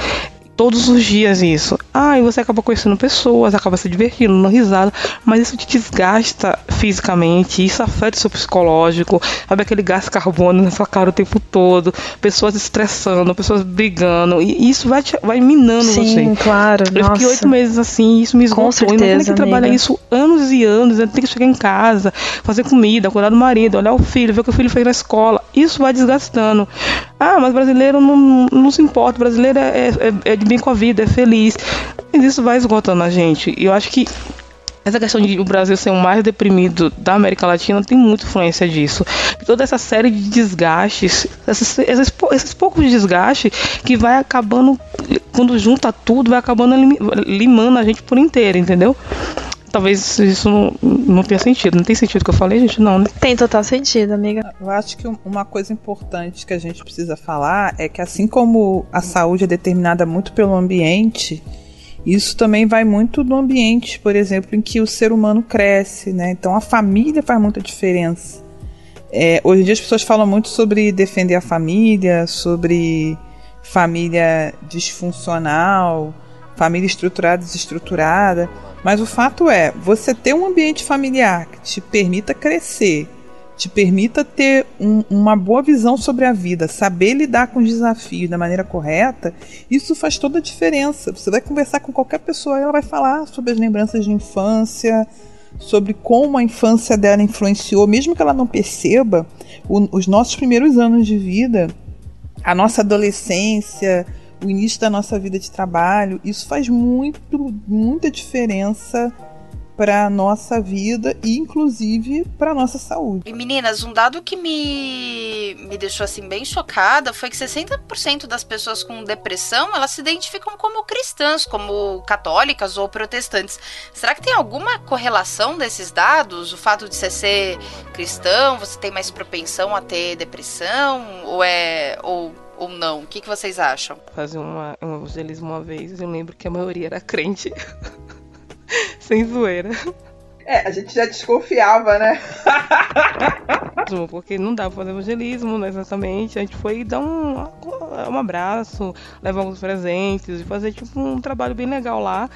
todos os dias isso. Ah, e você acaba conhecendo pessoas, acaba se divertindo, dando risada, mas isso te desgasta fisicamente, isso afeta o seu psicológico, sabe aquele gás carbono na sua cara o tempo todo, pessoas estressando, pessoas brigando, e isso vai, te, vai minando Sim, você. Sim, claro. Eu nossa. fiquei oito meses assim, isso me esgotou. Com certeza, Imagina que trabalha isso anos e anos, tem que chegar em casa, fazer comida, cuidar do marido, olhar o filho, ver o que o filho fez na escola. Isso vai desgastando. Ah, mas brasileiro não, não, se importa, brasileiro é, é, é de bem com a vida, é feliz. Mas isso vai esgotando a gente. E eu acho que essa questão de o Brasil ser o mais deprimido da América Latina tem muita influência disso. Toda essa série de desgastes, esses, esses, esses poucos desgastes que vai acabando, quando junta tudo, vai acabando limando a gente por inteiro, entendeu? Talvez isso não, não tenha sentido. Não tem sentido o que eu falei, gente? Não, né? Tem total sentido, amiga. Eu acho que uma coisa importante que a gente precisa falar é que assim como a saúde é determinada muito pelo ambiente, isso também vai muito do ambiente, por exemplo, em que o ser humano cresce, né? Então a família faz muita diferença. É, hoje em dia as pessoas falam muito sobre defender a família, sobre família disfuncional, família estruturada, desestruturada. Mas o fato é, você ter um ambiente familiar que te permita crescer, te permita ter um, uma boa visão sobre a vida, saber lidar com os desafios da maneira correta, isso faz toda a diferença. Você vai conversar com qualquer pessoa e ela vai falar sobre as lembranças de infância, sobre como a infância dela influenciou, mesmo que ela não perceba, o, os nossos primeiros anos de vida, a nossa adolescência, o início da nossa vida de trabalho, isso faz muito, muita diferença para nossa vida e inclusive para nossa saúde. E meninas, um dado que me, me deixou assim bem chocada foi que 60% das pessoas com depressão, elas se identificam como cristãs, como católicas ou protestantes. Será que tem alguma correlação desses dados? O fato de você ser cristão, você tem mais propensão a ter depressão ou é ou ou não? O que, que vocês acham? Fazer uma, um evangelismo uma vez, eu lembro que a maioria era crente. Sem zoeira. É, a gente já desconfiava, né? Porque não dá pra fazer evangelismo, né, exatamente. A gente foi dar um, um abraço, levar alguns presentes, fazer tipo um trabalho bem legal lá.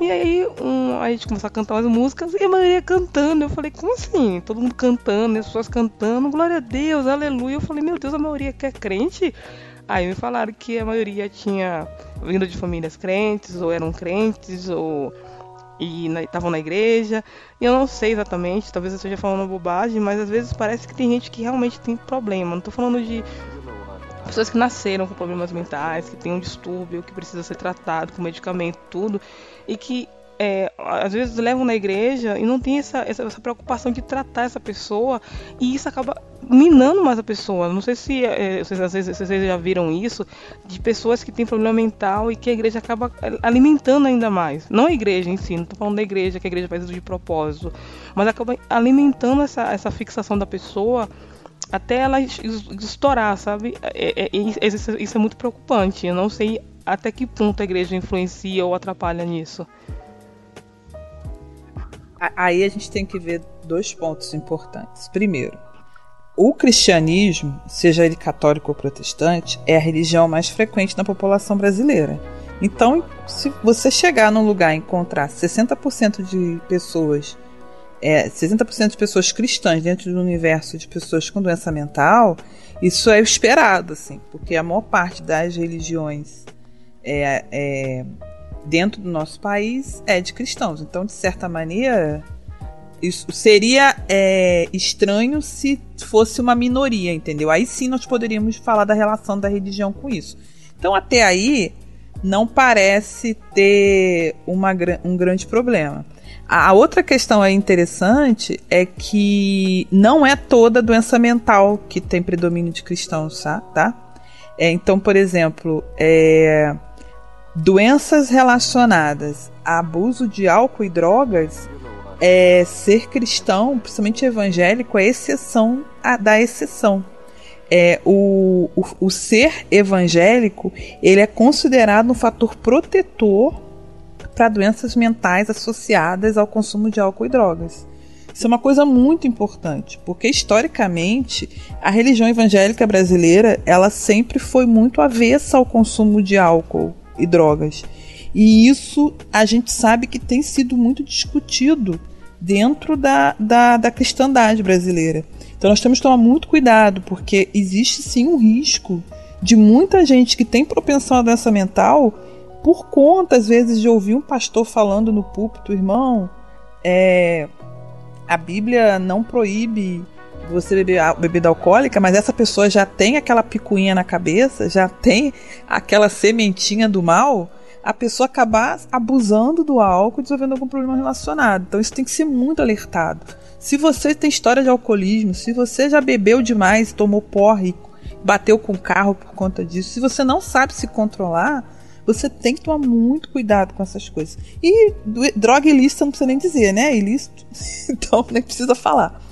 E aí um, a gente começou a cantar umas músicas e a maioria cantando. Eu falei, como assim? Todo mundo cantando, as pessoas cantando, glória a Deus, aleluia. Eu falei, meu Deus, a maioria que é crente. Aí me falaram que a maioria tinha vindo de famílias crentes, ou eram crentes, ou e estavam na, na, igreja. E eu não sei exatamente, talvez eu esteja falando bobagem, mas às vezes parece que tem gente que realmente tem problema. Não estou falando de pessoas que nasceram com problemas mentais, que têm um distúrbio, que precisa ser tratado com medicamento, tudo, e que é, às vezes levam na igreja e não tem essa, essa, essa, preocupação de tratar essa pessoa e isso acaba minando mais a pessoa. Não sei se é, vocês, às vezes, vocês já viram isso, de pessoas que têm problema mental e que a igreja acaba alimentando ainda mais. Não a igreja em si, não estou falando da igreja, que a igreja faz isso de propósito, mas acaba alimentando essa, essa fixação da pessoa até ela estourar, sabe? É, é, é, isso é muito preocupante. Eu não sei até que ponto a igreja influencia ou atrapalha nisso. Aí a gente tem que ver dois pontos importantes. Primeiro, o cristianismo, seja ele católico ou protestante, é a religião mais frequente na população brasileira. Então, se você chegar num lugar e encontrar 60% de pessoas é, 60% de pessoas cristãs dentro do universo de pessoas com doença mental, isso é esperado, assim, porque a maior parte das religiões é, é, dentro do nosso país é de cristãos. Então, de certa maneira, isso seria é, estranho se fosse uma minoria, entendeu? Aí sim nós poderíamos falar da relação da religião com isso. Então, até aí, não parece ter uma, um grande problema. A outra questão é interessante é que não é toda doença mental que tem predomínio de cristãos, tá? É, então, por exemplo, é, doenças relacionadas a abuso de álcool e drogas, é, ser cristão, principalmente evangélico, é exceção a, da exceção. É, o, o, o ser evangélico ele é considerado um fator protetor para doenças mentais associadas ao consumo de álcool e drogas. Isso é uma coisa muito importante, porque historicamente a religião evangélica brasileira ela sempre foi muito avessa ao consumo de álcool e drogas. E isso a gente sabe que tem sido muito discutido dentro da, da, da cristandade brasileira. Então nós temos que tomar muito cuidado, porque existe sim um risco de muita gente que tem propensão à doença mental por conta, às vezes, de ouvir um pastor falando no púlpito, irmão, é, a Bíblia não proíbe você beber bebida alcoólica, mas essa pessoa já tem aquela picuinha na cabeça, já tem aquela sementinha do mal, a pessoa acabar abusando do álcool e desenvolvendo algum problema relacionado. Então isso tem que ser muito alertado. Se você tem história de alcoolismo, se você já bebeu demais, tomou porre, bateu com o carro por conta disso, se você não sabe se controlar, você tem que tomar muito cuidado com essas coisas. E droga ilícita não precisa nem dizer, né? Ilícito, então nem precisa falar.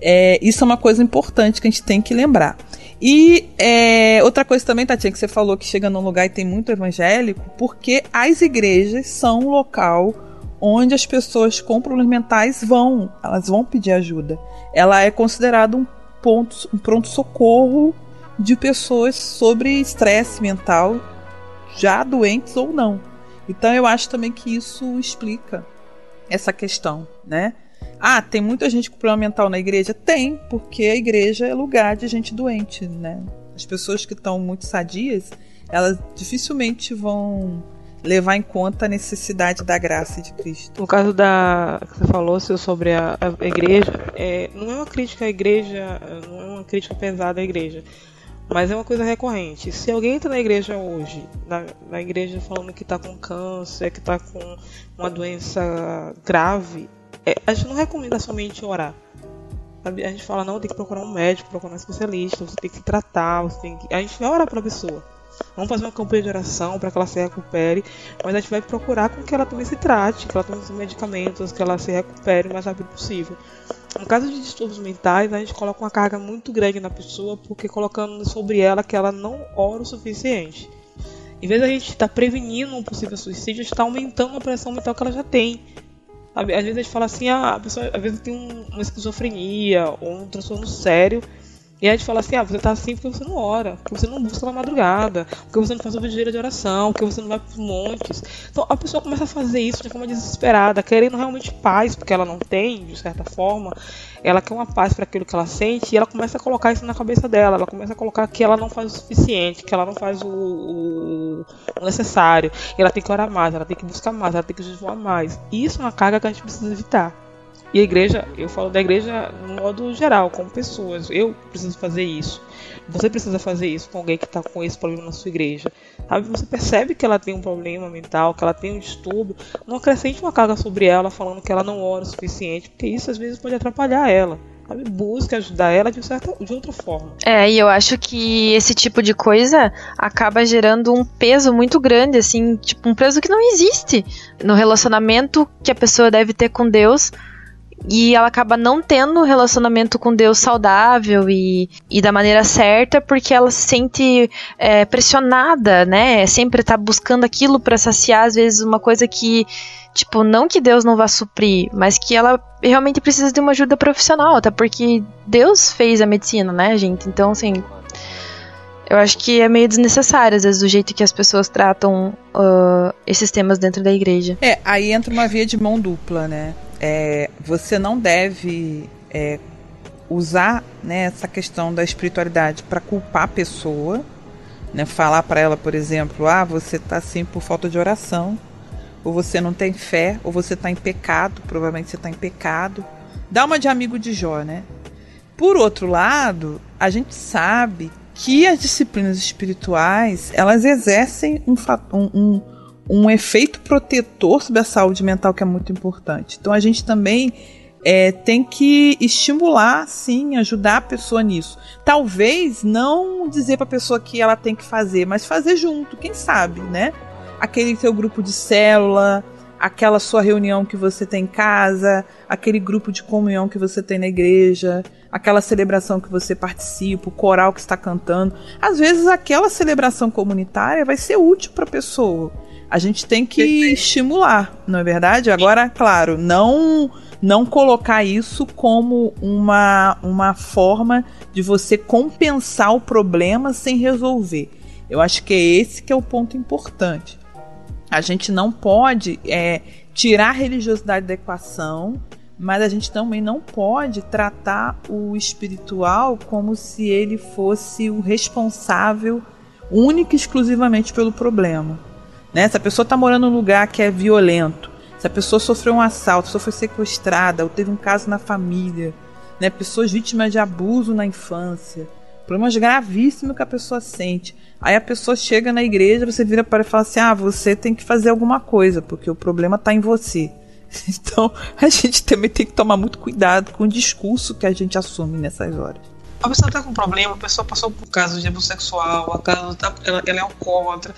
É, isso é uma coisa importante que a gente tem que lembrar. E é, outra coisa também, Tatinha, que você falou que chega num lugar e tem muito evangélico, porque as igrejas são um local onde as pessoas com problemas mentais vão, elas vão pedir ajuda. Ela é considerada um ponto, um pronto socorro de pessoas sobre estresse mental já doentes ou não. Então eu acho também que isso explica essa questão, né? Ah, tem muita gente com problema mental na igreja? Tem, porque a igreja é lugar de gente doente, né? As pessoas que estão muito sadias, elas dificilmente vão levar em conta a necessidade da graça de Cristo. No caso da que você falou sobre a, a igreja, é, não é uma crítica à igreja, não é uma crítica pesada à igreja. Mas é uma coisa recorrente. Se alguém entra na igreja hoje, na, na igreja falando que está com câncer, que está com uma doença grave, é, a gente não recomenda somente orar. A gente fala, não, tem que procurar um médico, procurar um especialista, você tem que tratar, você tem que... A gente vai orar para a pessoa. Vamos fazer uma campanha de oração para que ela se recupere, mas a gente vai procurar com que ela também se trate, que ela tome os medicamentos, que ela se recupere o mais rápido possível. No caso de distúrbios mentais, a gente coloca uma carga muito grande na pessoa, porque colocando sobre ela que ela não ora o suficiente. Em vez da gente estar tá prevenindo um possível suicídio, a gente está aumentando a pressão mental que ela já tem. Às vezes a gente fala assim, ah, a pessoa às vezes tem uma esquizofrenia ou um transtorno sério e a gente fala assim, ah, você tá assim porque você não ora, porque você não busca na madrugada, porque você não faz o vigília de oração, porque você não vai pros montes. Então a pessoa começa a fazer isso de forma desesperada, querendo realmente paz, porque ela não tem, de certa forma, ela quer uma paz para aquilo que ela sente, e ela começa a colocar isso na cabeça dela, ela começa a colocar que ela não faz o suficiente, que ela não faz o, o, o necessário, ela tem que orar mais, ela tem que buscar mais, ela tem que jejuar mais. Isso é uma carga que a gente precisa evitar. E a igreja, eu falo da igreja no modo geral, como pessoas. Eu preciso fazer isso. Você precisa fazer isso com alguém que está com esse problema na sua igreja. Sabe? Você percebe que ela tem um problema mental, que ela tem um distúrbio. Não acrescente uma carga sobre ela falando que ela não ora o suficiente, porque isso às vezes pode atrapalhar ela. Sabe? Ajudar ela de, certa, de outra forma. É, e eu acho que esse tipo de coisa acaba gerando um peso muito grande, assim, tipo, um peso que não existe no relacionamento que a pessoa deve ter com Deus e ela acaba não tendo um relacionamento com Deus saudável e, e da maneira certa porque ela se sente é, pressionada, né? Sempre tá buscando aquilo para saciar, às vezes, uma coisa que, tipo, não que Deus não vá suprir, mas que ela realmente precisa de uma ajuda profissional, até porque Deus fez a medicina, né, gente? Então, assim. Eu acho que é meio desnecessário, às vezes, o jeito que as pessoas tratam uh, esses temas dentro da igreja. É, aí entra uma via de mão dupla, né? é, você não deve é, usar né, essa questão da espiritualidade para culpar a pessoa, né, falar para ela, por exemplo, ah, você está assim por falta de oração, ou você não tem fé, ou você está em pecado, provavelmente você está em pecado. Dá uma de amigo de Jó, né? Por outro lado, a gente sabe que as disciplinas espirituais elas exercem um, um, um, efeito protetor sobre a saúde mental que é muito importante. Então a gente também é, tem que estimular, sim, ajudar a pessoa nisso. Talvez não dizer para a pessoa que ela tem que fazer, mas fazer junto, quem sabe, né? Aquele seu grupo de célula, aquela sua reunião que você tem em casa, aquele grupo de comunhão que você tem na igreja, aquela celebração que você participa, o coral que está cantando. Às vezes aquela celebração comunitária vai ser útil para a pessoa. A gente tem que estimular, não é verdade? Agora, claro, não não colocar isso como uma, uma forma de você compensar o problema sem resolver. Eu acho que é esse que é o ponto importante. A gente não pode é, tirar a religiosidade da equação, mas a gente também não pode tratar o espiritual como se ele fosse o responsável única e exclusivamente pelo problema. Né? Se a pessoa está morando num lugar que é violento, se a pessoa sofreu um assalto, se foi sequestrada, ou teve um caso na família, né? pessoas vítimas de abuso na infância, problemas gravíssimos que a pessoa sente. Aí a pessoa chega na igreja, você vira para e fala assim: ah, você tem que fazer alguma coisa, porque o problema está em você. Então a gente também tem que tomar muito cuidado com o discurso que a gente assume nessas horas. A pessoa está com problema, a pessoa passou por caso de abuso sexual, a casa tá, ela, ela é alcoólatra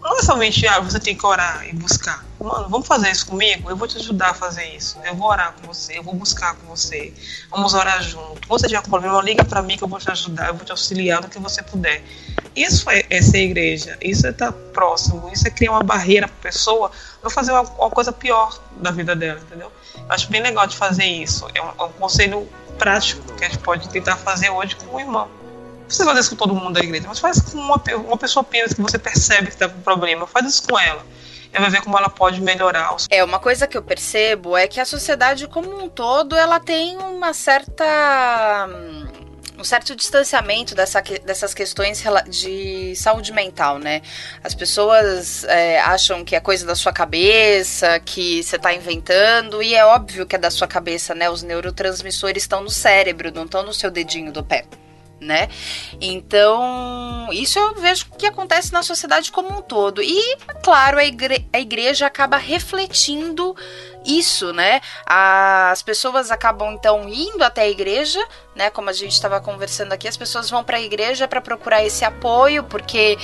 não é somente ah, você tem que orar e buscar. Mano, vamos fazer isso comigo? Eu vou te ajudar a fazer isso. Eu vou orar com você, eu vou buscar com você. Vamos orar junto. Você tiver com problema, liga para mim que eu vou te ajudar, eu vou te auxiliar no que você puder. Isso é, é ser igreja, isso é estar próximo, isso é criar uma barreira para pessoa não fazer uma, uma, coisa pior da vida dela, entendeu? Eu acho bem legal de fazer isso. É um, é um conselho prático que a gente pode tentar fazer hoje com o irmão precisa fazer isso com todo mundo da igreja, mas faz com uma, uma pessoa apenas que você percebe que está com problema. Faz isso com ela. Ela vai ver como ela pode melhorar. É, uma coisa que eu percebo é que a sociedade como um todo, ela tem uma certa um certo distanciamento dessa, dessas questões de saúde mental, né? As pessoas é, acham que é coisa da sua cabeça, que você está inventando, e é óbvio que é da sua cabeça, né? Os neurotransmissores estão no cérebro, não estão no seu dedinho do pé né? Então, isso eu vejo que acontece na sociedade como um todo. E, claro, a, igre a igreja acaba refletindo isso, né? As pessoas acabam então indo até a igreja, né? Como a gente estava conversando aqui, as pessoas vão para a igreja para procurar esse apoio, porque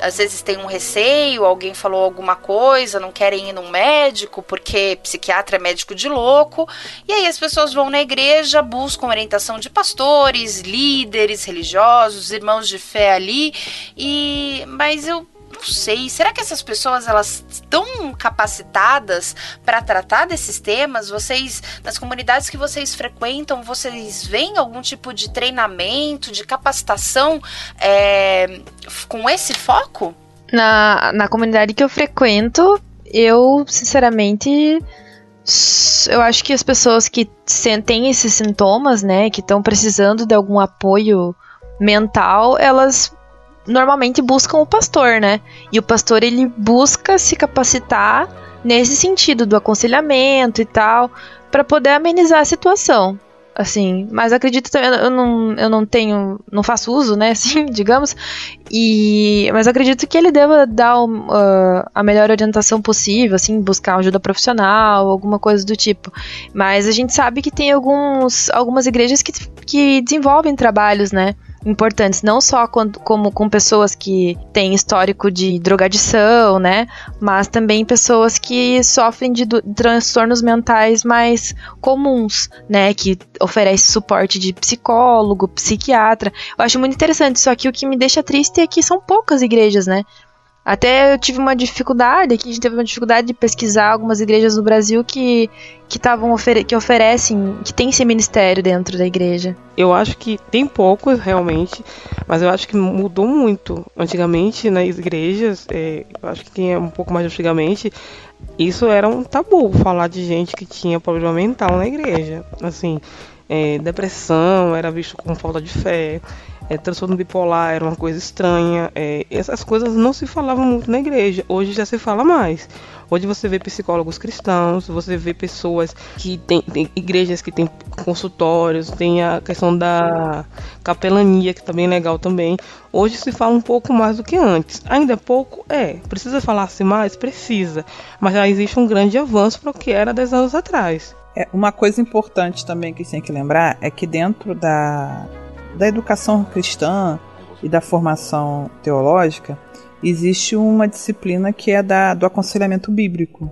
às vezes tem um receio, alguém falou alguma coisa, não querem ir num médico porque psiquiatra é médico de louco. E aí as pessoas vão na igreja, buscam orientação de pastores, líderes religiosos, irmãos de fé ali. E mas eu não sei, será que essas pessoas elas estão capacitadas para tratar desses temas? Vocês, nas comunidades que vocês frequentam, vocês veem algum tipo de treinamento, de capacitação é, com esse foco? Na, na comunidade que eu frequento, eu, sinceramente, eu acho que as pessoas que têm esses sintomas, né, que estão precisando de algum apoio mental, elas normalmente buscam o pastor, né? E o pastor ele busca se capacitar nesse sentido do aconselhamento e tal, para poder amenizar a situação. Assim, mas acredito também, eu não, eu não tenho, não faço uso, né, assim, digamos, e, mas acredito que ele deva dar uh, a melhor orientação possível, assim, buscar ajuda profissional, alguma coisa do tipo. Mas a gente sabe que tem alguns, algumas igrejas que, que desenvolvem trabalhos, né, importantes, não só com, como com pessoas que têm histórico de drogadição, né? Mas também pessoas que sofrem de transtornos mentais mais comuns, né? Que oferece suporte de psicólogo, psiquiatra. Eu acho muito interessante, só que o que me deixa triste é que são poucas igrejas, né? Até eu tive uma dificuldade aqui, a gente teve uma dificuldade de pesquisar algumas igrejas no Brasil que que estavam ofere que oferecem, que tem esse ministério dentro da igreja. Eu acho que tem poucos realmente, mas eu acho que mudou muito. Antigamente nas igrejas, é, eu acho que tinha um pouco mais antigamente, isso era um tabu falar de gente que tinha problema mental na igreja. Assim, é, depressão era visto como falta de fé é, transtorno bipolar era uma coisa estranha. É, essas coisas não se falavam muito na igreja. Hoje já se fala mais. Hoje você vê psicólogos cristãos, você vê pessoas que tem igrejas que têm consultórios, tem a questão da capelania, que tá bem legal também. Hoje se fala um pouco mais do que antes. Ainda é pouco? É. Precisa falar-se mais? Precisa. Mas já existe um grande avanço para o que era 10 anos atrás. É, uma coisa importante também que tem que lembrar é que dentro da, da educação cristã e da formação teológica, existe uma disciplina que é da, do aconselhamento bíblico.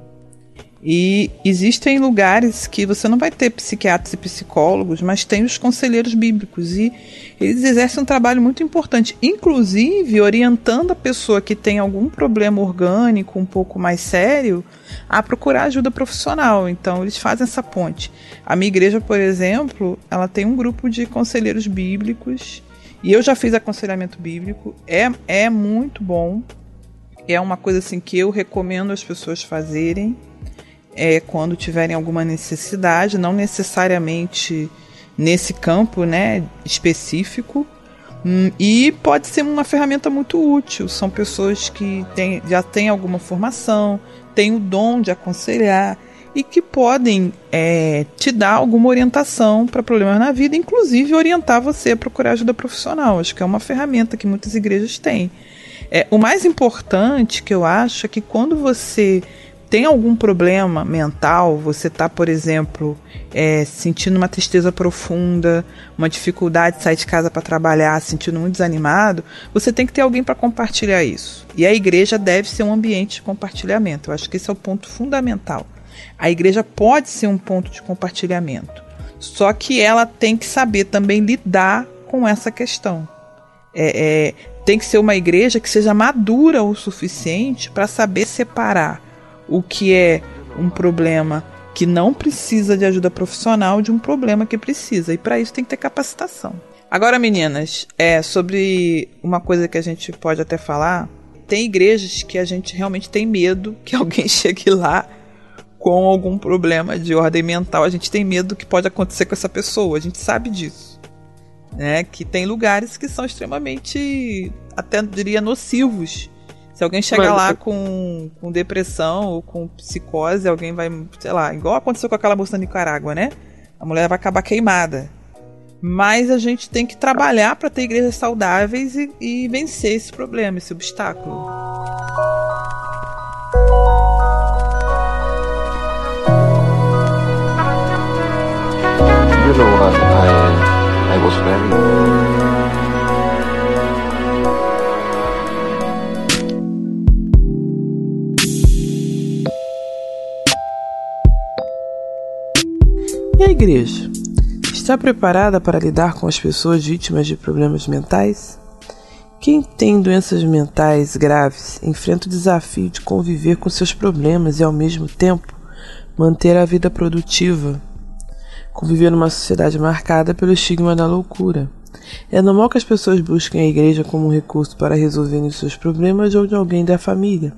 E existem lugares que você não vai ter psiquiatras e psicólogos, mas tem os conselheiros bíblicos. E eles exercem um trabalho muito importante, inclusive orientando a pessoa que tem algum problema orgânico um pouco mais sério a procurar ajuda profissional. Então, eles fazem essa ponte. A minha igreja, por exemplo, ela tem um grupo de conselheiros bíblicos e eu já fiz aconselhamento bíblico, é, é muito bom. É uma coisa assim que eu recomendo as pessoas fazerem é, quando tiverem alguma necessidade, não necessariamente nesse campo né, específico. Hum, e pode ser uma ferramenta muito útil. São pessoas que tem, já têm alguma formação, têm o dom de aconselhar e que podem é, te dar alguma orientação para problemas na vida, inclusive orientar você a procurar ajuda profissional. Acho que é uma ferramenta que muitas igrejas têm. É, o mais importante que eu acho é que quando você tem algum problema mental, você está, por exemplo, é, sentindo uma tristeza profunda, uma dificuldade de sair de casa para trabalhar, sentindo muito desanimado, você tem que ter alguém para compartilhar isso. E a igreja deve ser um ambiente de compartilhamento. Eu acho que esse é o ponto fundamental. A igreja pode ser um ponto de compartilhamento, só que ela tem que saber também lidar com essa questão. É, é, tem que ser uma igreja que seja madura o suficiente para saber separar o que é um problema que não precisa de ajuda profissional de um problema que precisa. E para isso tem que ter capacitação. Agora, meninas, é sobre uma coisa que a gente pode até falar. Tem igrejas que a gente realmente tem medo que alguém chegue lá com algum problema de ordem mental, a gente tem medo do que pode acontecer com essa pessoa. A gente sabe disso. Né? Que tem lugares que são extremamente, até diria, nocivos. Se alguém chegar lá com, com depressão ou com psicose, alguém vai, sei lá, igual aconteceu com aquela moça na Nicarágua, né? A mulher vai acabar queimada. Mas a gente tem que trabalhar para ter igrejas saudáveis e, e vencer esse problema, esse obstáculo. you know, I, I, I was very E a igreja? Está preparada para lidar com as pessoas vítimas de problemas mentais? Quem tem doenças mentais graves enfrenta o desafio de conviver com seus problemas e, ao mesmo tempo, manter a vida produtiva conviver numa sociedade marcada pelo estigma da loucura. É normal que as pessoas busquem a igreja como um recurso para resolverem seus problemas ou de alguém da família,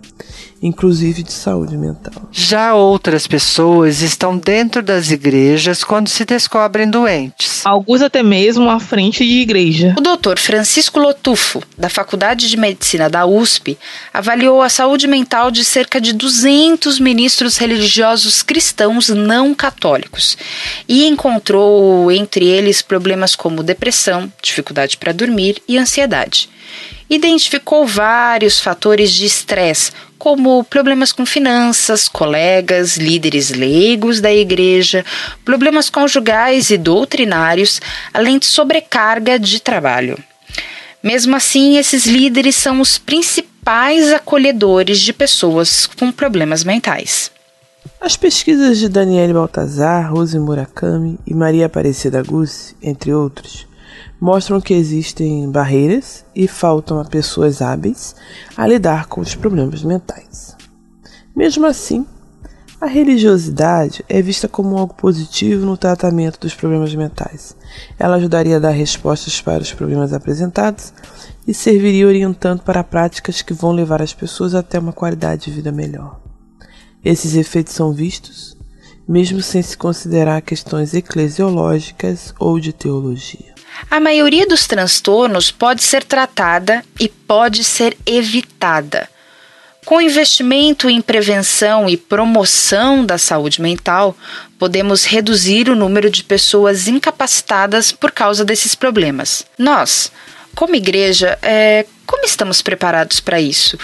inclusive de saúde mental. Já outras pessoas estão dentro das igrejas quando se descobrem doentes. Alguns até mesmo à frente de igreja. O doutor Francisco Lotufo, da Faculdade de Medicina da USP, avaliou a saúde mental de cerca de 200 ministros religiosos cristãos não católicos e encontrou entre eles problemas como depressão, dificuldade para dormir e ansiedade. Identificou vários fatores de estresse, como problemas com finanças, colegas, líderes leigos da igreja, problemas conjugais e doutrinários, além de sobrecarga de trabalho. Mesmo assim, esses líderes são os principais acolhedores de pessoas com problemas mentais. As pesquisas de Daniele Baltazar, Rose Murakami e Maria Aparecida Gussi, entre outros, mostram que existem barreiras e faltam a pessoas hábeis a lidar com os problemas mentais. Mesmo assim, a religiosidade é vista como algo positivo no tratamento dos problemas mentais. Ela ajudaria a dar respostas para os problemas apresentados e serviria orientando para práticas que vão levar as pessoas até uma qualidade de vida melhor. Esses efeitos são vistos, mesmo sem se considerar questões eclesiológicas ou de teologia. A maioria dos transtornos pode ser tratada e pode ser evitada. Com investimento em prevenção e promoção da saúde mental, podemos reduzir o número de pessoas incapacitadas por causa desses problemas. Nós, como igreja, é, como estamos preparados para isso?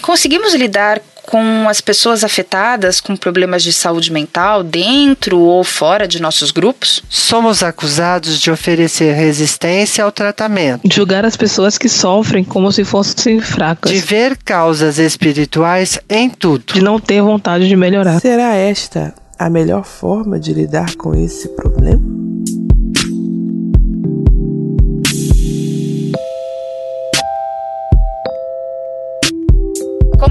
Conseguimos lidar com as pessoas afetadas com problemas de saúde mental dentro ou fora de nossos grupos? Somos acusados de oferecer resistência ao tratamento, Julgar as pessoas que sofrem como se fossem fracas. de ver causas espirituais em tudo. de não ter vontade de melhorar. Será esta a melhor forma de lidar com esse problema?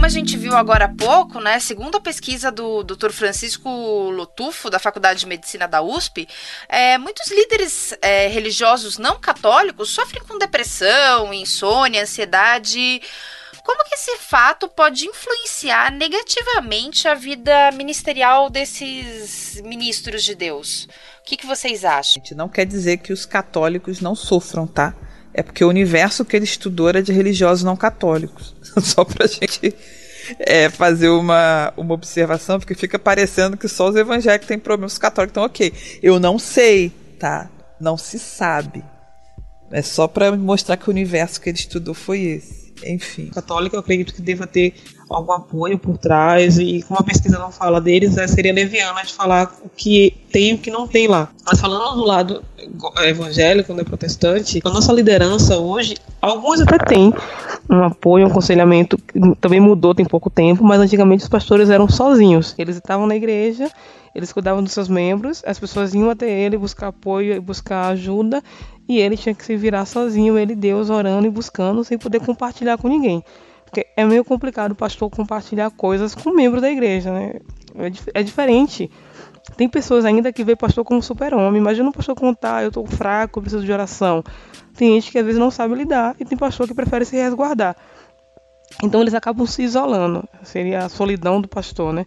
Como a gente viu agora há pouco, né, segundo a pesquisa do Dr. Francisco Lotufo, da Faculdade de Medicina da USP, é, muitos líderes é, religiosos não católicos sofrem com depressão, insônia, ansiedade. Como que esse fato pode influenciar negativamente a vida ministerial desses ministros de Deus? O que, que vocês acham? Não quer dizer que os católicos não sofram, tá? É porque o universo que ele estudou era de religiosos não católicos. Só pra gente é, fazer uma, uma observação, porque fica parecendo que só os evangélicos têm problemas, os católicos estão ok. Eu não sei, tá? Não se sabe. É só pra mostrar que o universo que ele estudou foi esse. Enfim. católica, eu acredito que deva ter algum apoio por trás e como a pesquisa não fala deles, né, seria leviana de falar o que tem e o que não tem lá. Mas falando do lado evangélico, né, protestante, a nossa liderança hoje, alguns até têm um apoio, um aconselhamento, que também mudou tem pouco tempo, mas antigamente os pastores eram sozinhos. Eles estavam na igreja, eles cuidavam dos seus membros, as pessoas iam até ele buscar apoio e buscar ajuda, e ele tinha que se virar sozinho, ele Deus orando e buscando, sem poder compartilhar com ninguém. Porque é meio complicado o pastor compartilhar coisas com membro da igreja, né? É, é diferente. Tem pessoas ainda que vê pastor como super-homem. Imagina um pastor contar, eu tô fraco, eu preciso de oração. Tem gente que às vezes não sabe lidar e tem pastor que prefere se resguardar. Então eles acabam se isolando. Seria a solidão do pastor, né?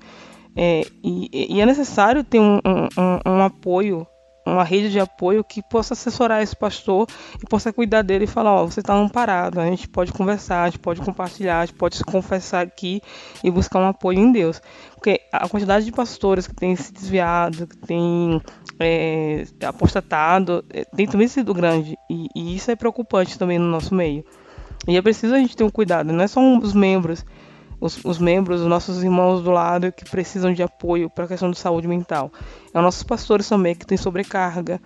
É, e, e é necessário ter um, um- um- um apoio, uma rede de apoio que possa assessorar esse pastor e possa cuidar dele e falar, ó, você está amparado, a gente pode conversar, a gente pode compartilhar, a gente pode se confessar aqui e buscar um apoio em Deus. Porque a quantidade de pastores que têm se desviado, que têm é, apostatado, é, tem também sido grande. E, e isso é preocupante também no nosso meio. E é preciso a gente ter um cuidado, não é só um- os membros, os, os membros, os nossos irmãos do lado que precisam de apoio para a questão de saúde mental. É os nossos pastores também que têm sobrecarga,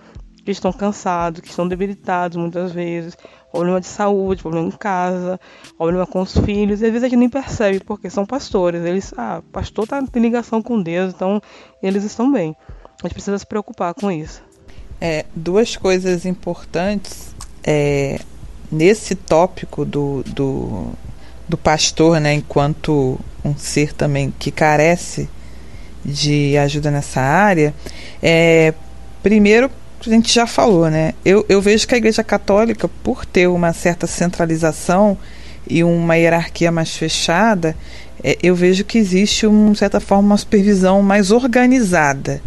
que estão cansados, que estão debilitados muitas vezes, problema de saúde, problema em casa, problema com os filhos, e às vezes a gente nem percebe, porque são pastores, eles, ah, pastor tá, tem ligação com Deus, então eles estão bem. A gente precisa se preocupar com isso. É, duas coisas importantes é, nesse tópico do, do, do pastor, né, enquanto um ser também que carece de ajuda nessa área, é, primeiro, a gente já falou, né? Eu, eu vejo que a Igreja Católica, por ter uma certa centralização e uma hierarquia mais fechada, é, eu vejo que existe, de certa forma, uma supervisão mais organizada.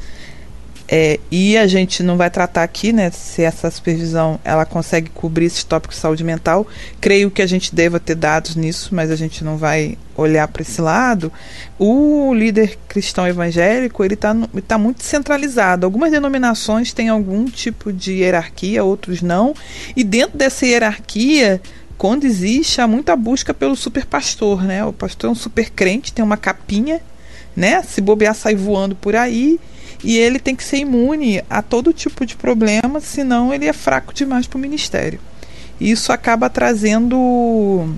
É, e a gente não vai tratar aqui, né, se essa supervisão ela consegue cobrir esses tópicos de saúde mental. Creio que a gente deva ter dados nisso, mas a gente não vai olhar para esse lado. O líder cristão evangélico ele está tá muito centralizado. Algumas denominações têm algum tipo de hierarquia, outros não. E dentro dessa hierarquia, quando existe, há muita busca pelo super pastor, né? O pastor é um super crente, tem uma capinha, né? Se bobear, sai voando por aí e ele tem que ser imune a todo tipo de problema, senão ele é fraco demais para o ministério. Isso acaba trazendo,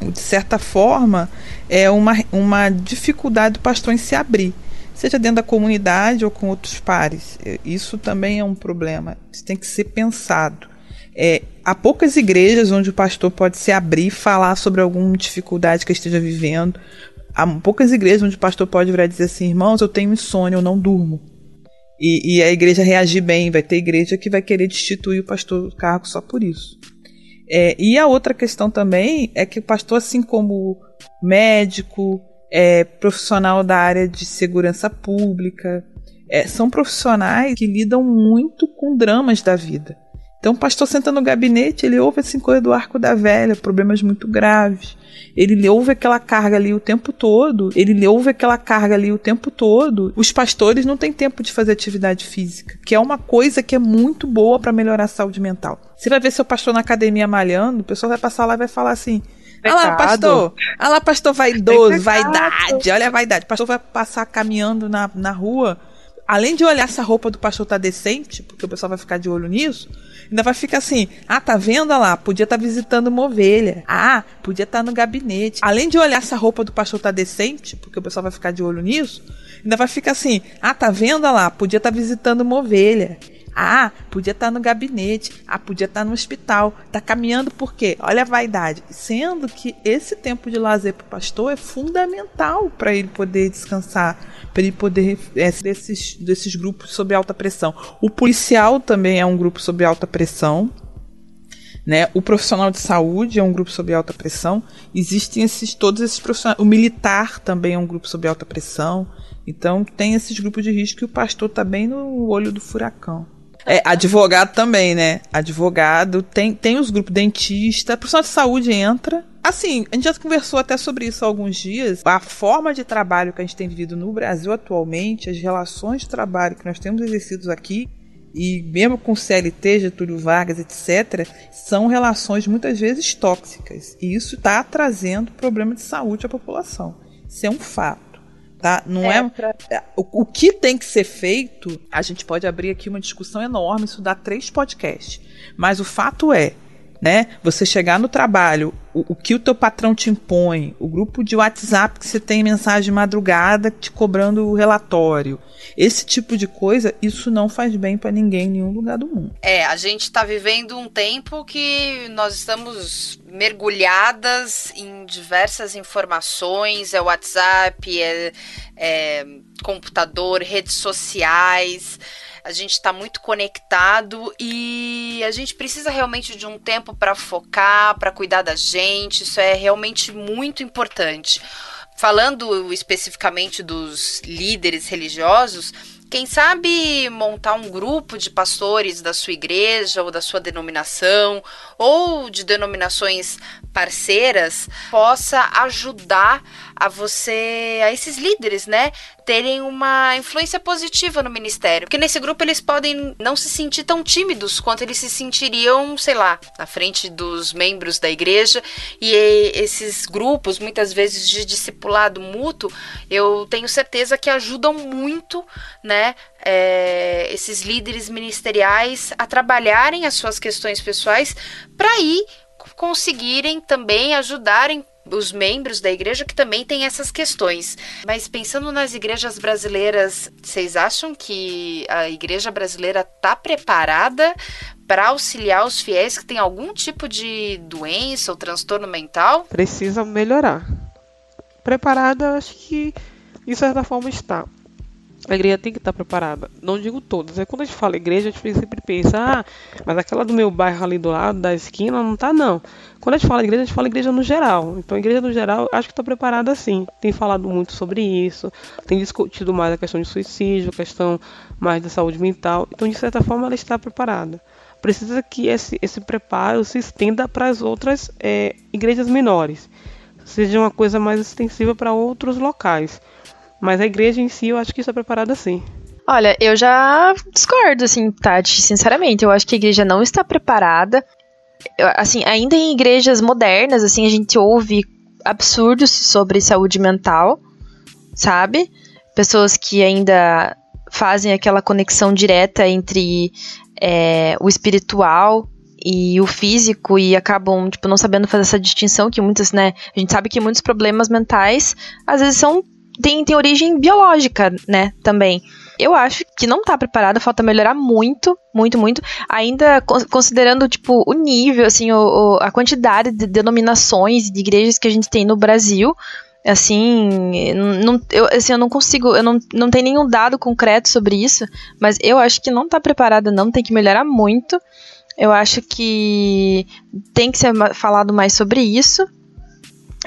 de certa forma, é uma, uma dificuldade do pastor em se abrir, seja dentro da comunidade ou com outros pares. Isso também é um problema, isso tem que ser pensado. É, há poucas igrejas onde o pastor pode se abrir falar sobre alguma dificuldade que esteja vivendo. Há poucas igrejas onde o pastor pode virar e dizer assim: irmãos, eu tenho insônia, eu não durmo. E, e, a igreja reagir bem. Vai ter igreja que vai querer destituir o pastor do cargo só por isso. É, e a outra questão também é que o pastor, assim como médico, é, profissional da área de segurança pública, é, são profissionais que lidam muito com dramas da vida. Então, o pastor senta no gabinete, ele ouve assim coisa do arco da velha, problemas muito graves. Ele ouve aquela carga ali o tempo todo. Ele ouve aquela carga ali o tempo todo. Os pastores não têm tempo de fazer atividade física, que é uma coisa que é muito boa para melhorar a saúde mental. Você vai ver seu pastor na academia malhando, o pessoal vai passar lá e vai falar assim: Olha lá, pastor. Olha lá, pastor vaidoso, vaidade. Olha a vaidade. O pastor vai passar caminhando na, na rua. Além de olhar se a roupa do pastor tá decente, porque o pessoal vai ficar de olho nisso, ainda vai ficar assim: ah, tá vendo lá? Podia estar tá visitando uma ovelha. Ah, podia estar tá no gabinete. Além de olhar se a roupa do pastor tá decente, porque o pessoal vai ficar de olho nisso, ainda vai ficar assim: ah, tá vendo lá? Podia estar tá visitando uma ovelha. Ah, podia estar no gabinete. Ah, podia estar no hospital. Tá caminhando por quê? Olha a vaidade. Sendo que esse tempo de lazer para o pastor é fundamental para ele poder descansar, para ele poder é, desses, desses grupos sob alta pressão. O policial também é um grupo sob alta pressão. Né? O profissional de saúde é um grupo sob alta pressão. Existem esses todos esses profissionais. O militar também é um grupo sob alta pressão. Então tem esses grupos de risco e o pastor está bem no olho do furacão. É, advogado também, né? Advogado, tem, tem os grupos dentista, profissional de saúde entra. Assim, a gente já conversou até sobre isso há alguns dias. A forma de trabalho que a gente tem vivido no Brasil atualmente, as relações de trabalho que nós temos exercidos aqui, e mesmo com CLT, Getúlio Vargas, etc., são relações muitas vezes tóxicas. E isso está trazendo problema de saúde à população. Isso é um fato tá? Não é, é pra... É, o, o, que tem que ser feito, a gente pode abrir aqui uma discussão enorme, isso dá três podcasts. Mas o fato é, né? Você chegar no trabalho, o, o, que o teu patrão te impõe, o grupo de WhatsApp que você tem mensagem de madrugada te cobrando o relatório, esse tipo de coisa, isso não faz bem para ninguém em nenhum lugar do mundo. É, a gente está vivendo um tempo que nós estamos mergulhadas em diversas informações, é WhatsApp, é, é computador, redes sociais a gente está muito conectado e a gente precisa realmente de um tempo para focar, para cuidar da gente. Isso é realmente muito importante. Falando especificamente dos líderes religiosos, quem sabe montar um grupo de pastores da sua igreja ou da sua denominação ou de denominações parceiras possa ajudar a você, a esses líderes, né, terem uma influência positiva no ministério. Porque nesse grupo eles podem não se sentir tão tímidos quanto eles se sentiriam, sei lá, na frente dos membros da igreja. E esses grupos, muitas vezes de discipulado mútuo, eu tenho certeza que ajudam muito, né, é, esses líderes ministeriais a trabalharem as suas questões pessoais para ir conseguirem também ajudarem os membros da igreja que também têm essas questões. Mas pensando nas igrejas brasileiras, vocês acham que a igreja brasileira está preparada para auxiliar os fiéis que têm algum tipo de doença ou transtorno mental? Precisa melhorar. Preparada, acho que de certa forma está a igreja tem que estar preparada. Não digo todas. É quando a gente fala igreja, a gente sempre pensa, ah, mas aquela do meu bairro ali do lado, da esquina, não tá não. Quando a gente fala igreja, a gente fala igreja no geral. Então igreja no geral, acho que está preparada sim. Tem falado muito sobre isso, tem discutido mais a questão de suicídio, a questão mais da saúde mental. Então, de certa forma, ela está preparada. Precisa que esse, esse preparo se estenda para as outras é, igrejas menores. Seja uma coisa mais extensiva para outros locais. Mas a igreja em si, eu acho que está preparada sim. Olha, eu já discordo, assim, Tati, sinceramente. Eu acho que a igreja não está preparada. Assim, ainda em igrejas modernas, assim, a gente ouve absurdos sobre saúde mental, sabe? Pessoas que ainda fazem aquela conexão direta entre é, o espiritual e o físico e acabam, tipo, não sabendo fazer essa distinção que muitas, né? A gente sabe que muitos problemas mentais às vezes são tem, tem origem biológica, né, também. Eu acho que não tá preparada, falta melhorar muito, muito, muito. Ainda considerando, tipo, o nível, assim, o, o, a quantidade de denominações de igrejas que a gente tem no Brasil. Assim, não, eu, assim, eu não consigo, eu não, não tenho nenhum dado concreto sobre isso, mas eu acho que não tá preparada, não, tem que melhorar muito. Eu acho que tem que ser falado mais sobre isso.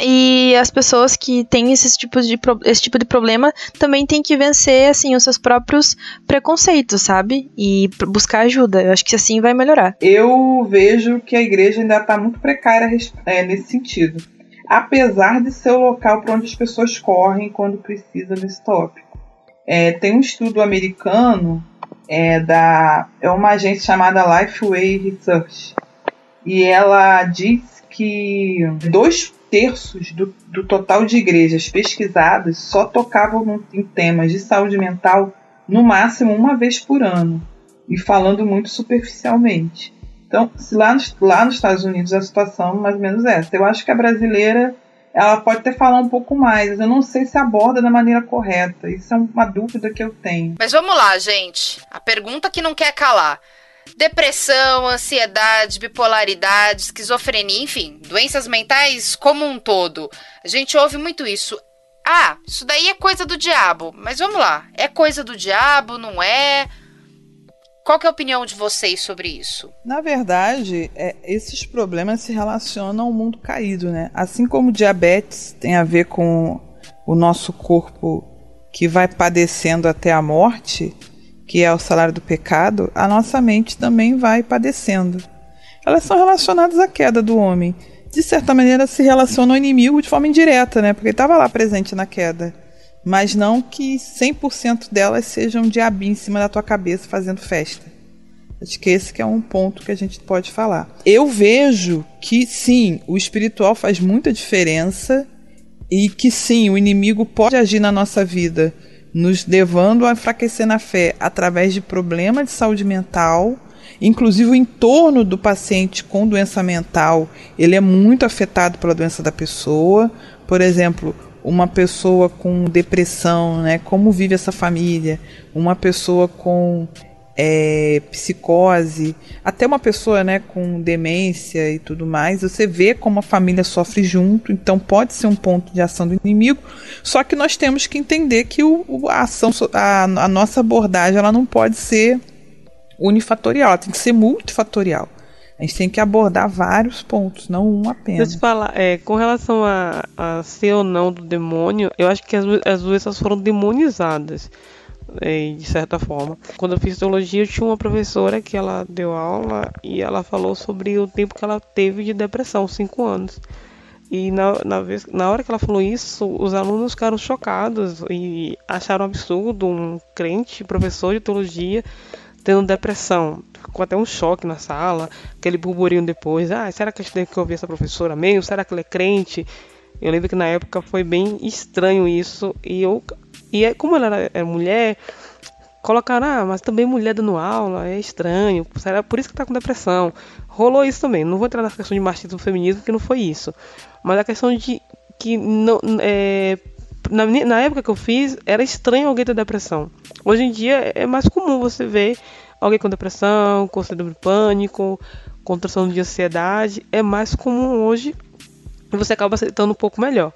E as pessoas que têm esses tipos de esse tipo de problema também têm que vencer assim os seus próprios preconceitos, sabe? E buscar ajuda. Eu acho que assim vai melhorar. Eu vejo que a igreja ainda está muito precária é, nesse sentido. Apesar de ser o local para onde as pessoas correm quando precisam desse tópico. É, tem um estudo americano é, da é uma agência chamada Lifeway Research e ela diz que dois terços do, do total de igrejas pesquisadas só tocavam em temas de saúde mental no máximo uma vez por ano e falando muito superficialmente. Então, lá, nos, lá nos Estados Unidos a situação é mais ou menos essa. Eu acho que a brasileira ela pode até falar um pouco mais. Eu não sei se aborda da maneira correta. Isso é uma dúvida que eu tenho. Mas vamos lá, gente. A pergunta que não quer calar. Depressão, ansiedade, bipolaridade, esquizofrenia, enfim, doenças mentais como um todo. A gente ouve muito isso. Ah, isso daí é coisa do diabo. Mas vamos lá. É coisa do diabo, não é? Qual é a opinião de vocês sobre isso? Na verdade, é, esses problemas se relacionam ao mundo caído, né? Assim como diabetes tem a ver com o nosso corpo que vai padecendo até a morte, que é o salário do pecado, a nossa mente também vai padecendo. Elas são relacionadas à queda do homem. De certa maneira, se relacionam ao inimigo de forma indireta, né? Porque estava lá presente na queda mas não que 100% delas sejam diabinho em cima da tua cabeça fazendo festa. Acho que esse que é um ponto que a gente pode falar. Eu vejo que sim, o espiritual faz muita diferença e que sim, o inimigo pode agir na nossa vida, nos levando a enfraquecer na fé através de problemas de saúde mental, inclusive o entorno do paciente com doença mental, ele é muito afetado pela doença da pessoa. Por exemplo, uma pessoa com depressão, né? Como vive essa família? Uma pessoa com é, psicose, até uma pessoa né, com demência e tudo mais, você vê como a família sofre junto, então pode ser um ponto de ação do inimigo, só que nós temos que entender que o, a, ação, a, a nossa abordagem ela não pode ser unifatorial, ela tem que ser multifatorial. A gente tem que abordar vários pontos, não um apenas. Deixa eu te falar, é, com relação a, a ser ou não do demônio, eu acho que as, as doenças foram demonizadas. De certa forma. Quando eu fiz teologia, eu tinha uma professora que ela deu aula e ela falou sobre o tempo que ela teve de depressão, cinco anos. E na, na, vez, na hora que ela falou isso, os alunos ficaram chocados e acharam absurdo um crente, professor de teologia, tendo depressão. Ficou até um choque na sala, aquele burburinho depois. Ah, será que a gente tem que ouvir essa professora mesmo? Será que ela é crente? Eu lembro que na época foi bem estranho isso. E eu. E é, como ela era, mulher, colocaram, ah, mas também mulher dando aula, é estranho. Será por isso que tá com depressão. Rolou isso também. Não vou entrar na questão de machismo feminismo, que não foi isso. Mas a questão de que não. É, na, na época que eu fiz, era estranho alguém ter depressão. Hoje em dia é mais comum você ver alguém com depressão, com síndrome de pânico, transtorno de ansiedade. É mais comum hoje e você acaba aceitando um pouco melhor.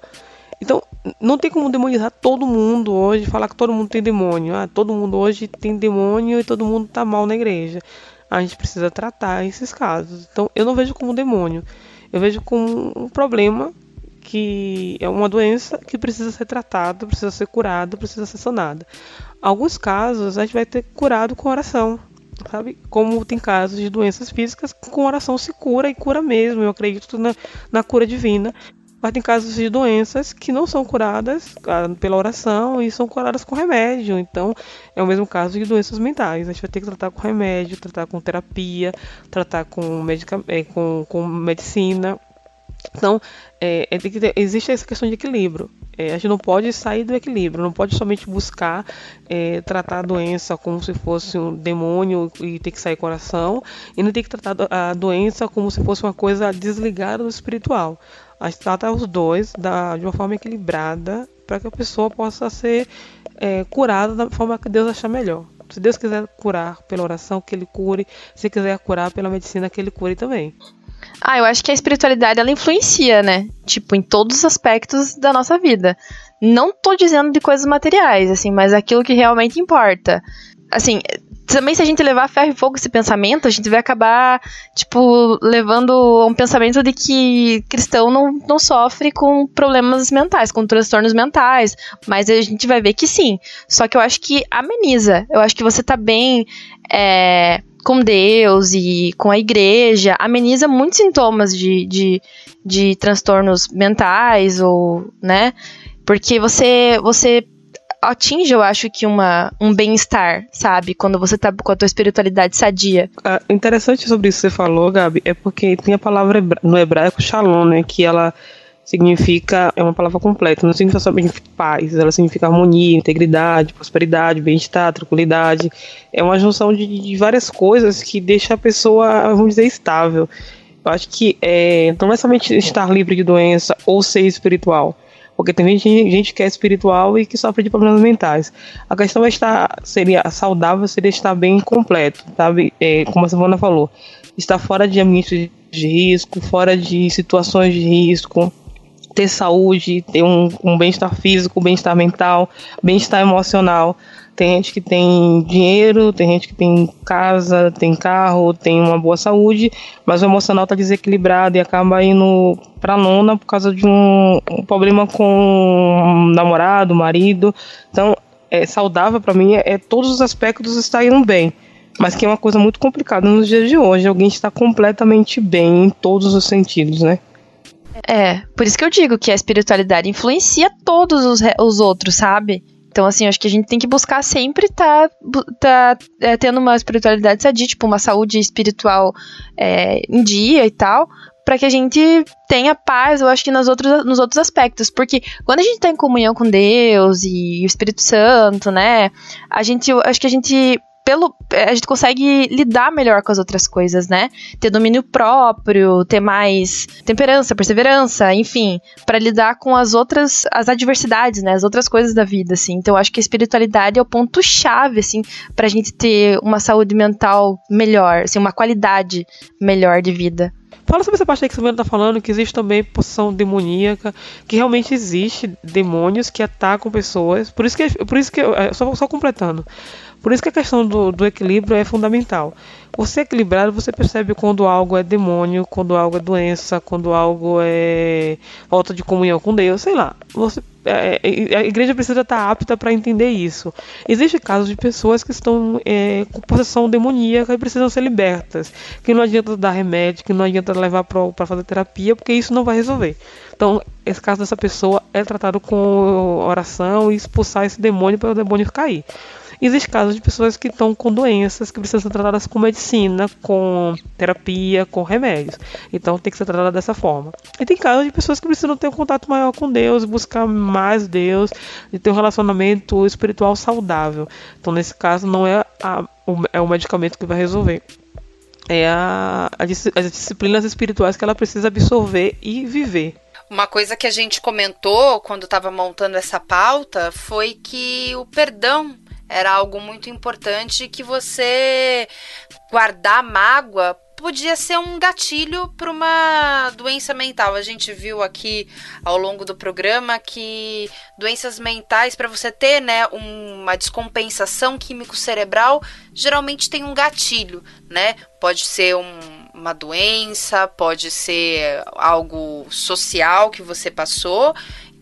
Então, não tem como demonizar todo mundo hoje, falar que todo mundo tem demônio. Ah, todo mundo hoje tem demônio e todo mundo tá mal na igreja. A gente precisa tratar esses casos. Então, eu não vejo como demônio. Eu vejo como um problema que é uma doença que precisa ser tratada, precisa ser curada, precisa ser sanada. Alguns casos a gente vai ter curado com oração, sabe? Como tem casos de doenças físicas com oração se cura e cura mesmo. Eu acredito na, na cura divina. Mas tem casos de doenças que não são curadas ah, pela oração e são curadas com remédio. Então, é o mesmo caso de doenças mentais. A gente vai ter que tratar com remédio, tratar com terapia, tratar com, medica eh, com, com medicina. Então, é, é ter, existe essa questão de equilíbrio. É, a gente não pode sair do equilíbrio, não pode somente buscar é, tratar a doença como se fosse um demônio e ter que sair coração, e não tem que tratar a doença como se fosse uma coisa desligada do espiritual. A gente trata os dois da, de uma forma equilibrada para que a pessoa possa ser é, curada da forma que Deus achar melhor. Se Deus quiser curar pela oração, que Ele cure. Se quiser curar pela medicina, que Ele cure também. Ah, eu acho que a espiritualidade ela influencia, né? Tipo, em todos os aspectos da nossa vida. Não tô dizendo de coisas materiais, assim, mas aquilo que realmente importa. Assim, também se a gente levar ferro e fogo esse pensamento, a gente vai acabar, tipo, levando um pensamento de que cristão não, não sofre com problemas mentais, com transtornos mentais. Mas a gente vai ver que sim. Só que eu acho que ameniza. Eu acho que você tá bem. É, com Deus e com a igreja, ameniza muitos sintomas de, de, de transtornos mentais ou, né? Porque você, você atinge, eu acho que uma, um bem-estar, sabe? Quando você tá com a tua espiritualidade sadia. Ah, interessante sobre isso que você falou, Gabi, é porque tem a palavra no hebraico shalom, né? Que ela significa, é uma palavra completa, não significa somente paz, ela significa harmonia, integridade, prosperidade, bem-estar, tranquilidade. É uma junção de, de, várias coisas que deixa a pessoa, vamos dizer, estável. Eu acho que é, não é somente estar livre de doença ou ser espiritual, porque tem gente, gente que é espiritual e que sofre de problemas mentais. A questão é estar, seria saudável, seria estar bem completo, sabe? É, como a Silvana falou, estar fora de ambientes de risco, fora de situações de risco, ter saúde, ter um, um bem-estar físico, bem-estar mental, bem-estar emocional. Tem gente que tem dinheiro, tem gente que tem casa, tem carro, tem uma boa saúde, mas o emocional está desequilibrado e acaba indo para lona por causa de um, um problema com um namorado, marido. Então, é saudável para mim é, é, todos os aspectos estar indo bem. Mas que é uma coisa muito complicada nos dias de hoje, alguém está completamente bem em todos os sentidos, né? É, por isso que eu digo que a espiritualidade influencia todos os, os outros, sabe? Então, assim, acho que a gente tem que buscar sempre estar tá, tá, é, tendo uma espiritualidade sadia, tipo, uma saúde espiritual é, em dia e tal, para que a gente tenha paz, eu acho que nos outros, nos outros aspectos. Porque quando a gente tá em comunhão com Deus e o Espírito Santo, né, a gente, acho que a gente pelo a gente consegue lidar melhor com as outras coisas, né? Ter domínio próprio, ter mais temperança, perseverança, enfim, para lidar com as outras as adversidades, né? As outras coisas da vida, assim. Então, acho que a espiritualidade é o ponto chave, assim, pra gente ter uma saúde mental melhor, assim, uma qualidade melhor de vida. Fala sobre essa parte aí que você está falando, que existe também possessão demoníaca, que realmente existe demônios que atacam pessoas. Por isso que, por isso que só, só completando. Por isso que a questão do, do equilíbrio é fundamental. Você equilibrado, você percebe quando algo é demônio, quando algo é doença, quando algo é falta de comunhão com Deus, sei lá. Você, é, é a igreja precisa estar apta para entender isso. Existem casos de pessoas que estão é, com possessão demoníaca e precisam ser libertas. Que não adianta dar remédio, que não adianta levar para fazer terapia, porque isso não vai resolver. Então, esse caso dessa pessoa é tratado com oração e expulsar esse demônio para o demônio cair. Existem casos de pessoas que estão com doenças que precisam ser tratadas com medicina, com terapia, com remédios. Então tem que ser tratada dessa forma. E tem casos de pessoas que precisam ter um contato maior com Deus, buscar mais Deus, e ter um relacionamento espiritual saudável. Então nesse caso não é, a, é o medicamento que vai resolver é a, a, as disciplinas espirituais que ela precisa absorver e viver. Uma coisa que a gente comentou quando estava montando essa pauta foi que o perdão era algo muito importante que você guardar mágoa podia ser um gatilho para uma doença mental. A gente viu aqui ao longo do programa que doenças mentais, para você ter né, uma descompensação químico-cerebral, geralmente tem um gatilho, né? Pode ser um, uma doença, pode ser algo social que você passou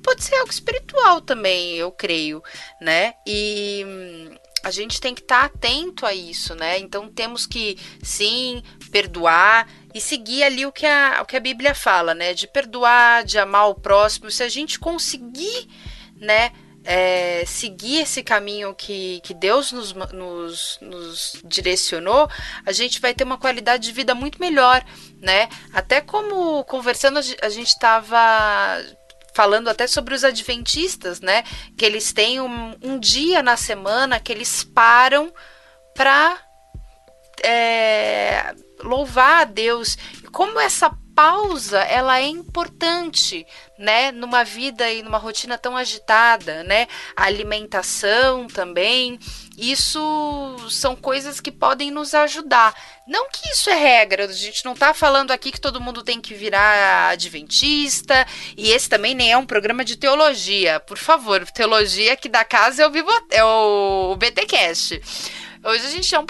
pode ser algo espiritual também, eu creio, né? E hum, a gente tem que estar tá atento a isso, né? Então temos que sim perdoar e seguir ali o que a, o que a Bíblia fala, né? De perdoar, de amar o próximo. Se a gente conseguir, né? É, seguir esse caminho que, que Deus nos, nos, nos, direcionou, a gente vai ter uma qualidade de vida muito melhor, né? Até como conversando, a gente estava falando até sobre os adventistas, né? Que eles têm um, um dia na semana que eles param para é, louvar a Deus. Como essa pausa ela é importante, né, numa vida e numa rotina tão agitada, né? A alimentação também. Isso são coisas que podem nos ajudar. Não que isso é regra, a gente não está falando aqui que todo mundo tem que virar adventista, e esse também nem é um programa de teologia. Por favor, teologia aqui da casa é o, é o BTcast. Hoje a gente é um.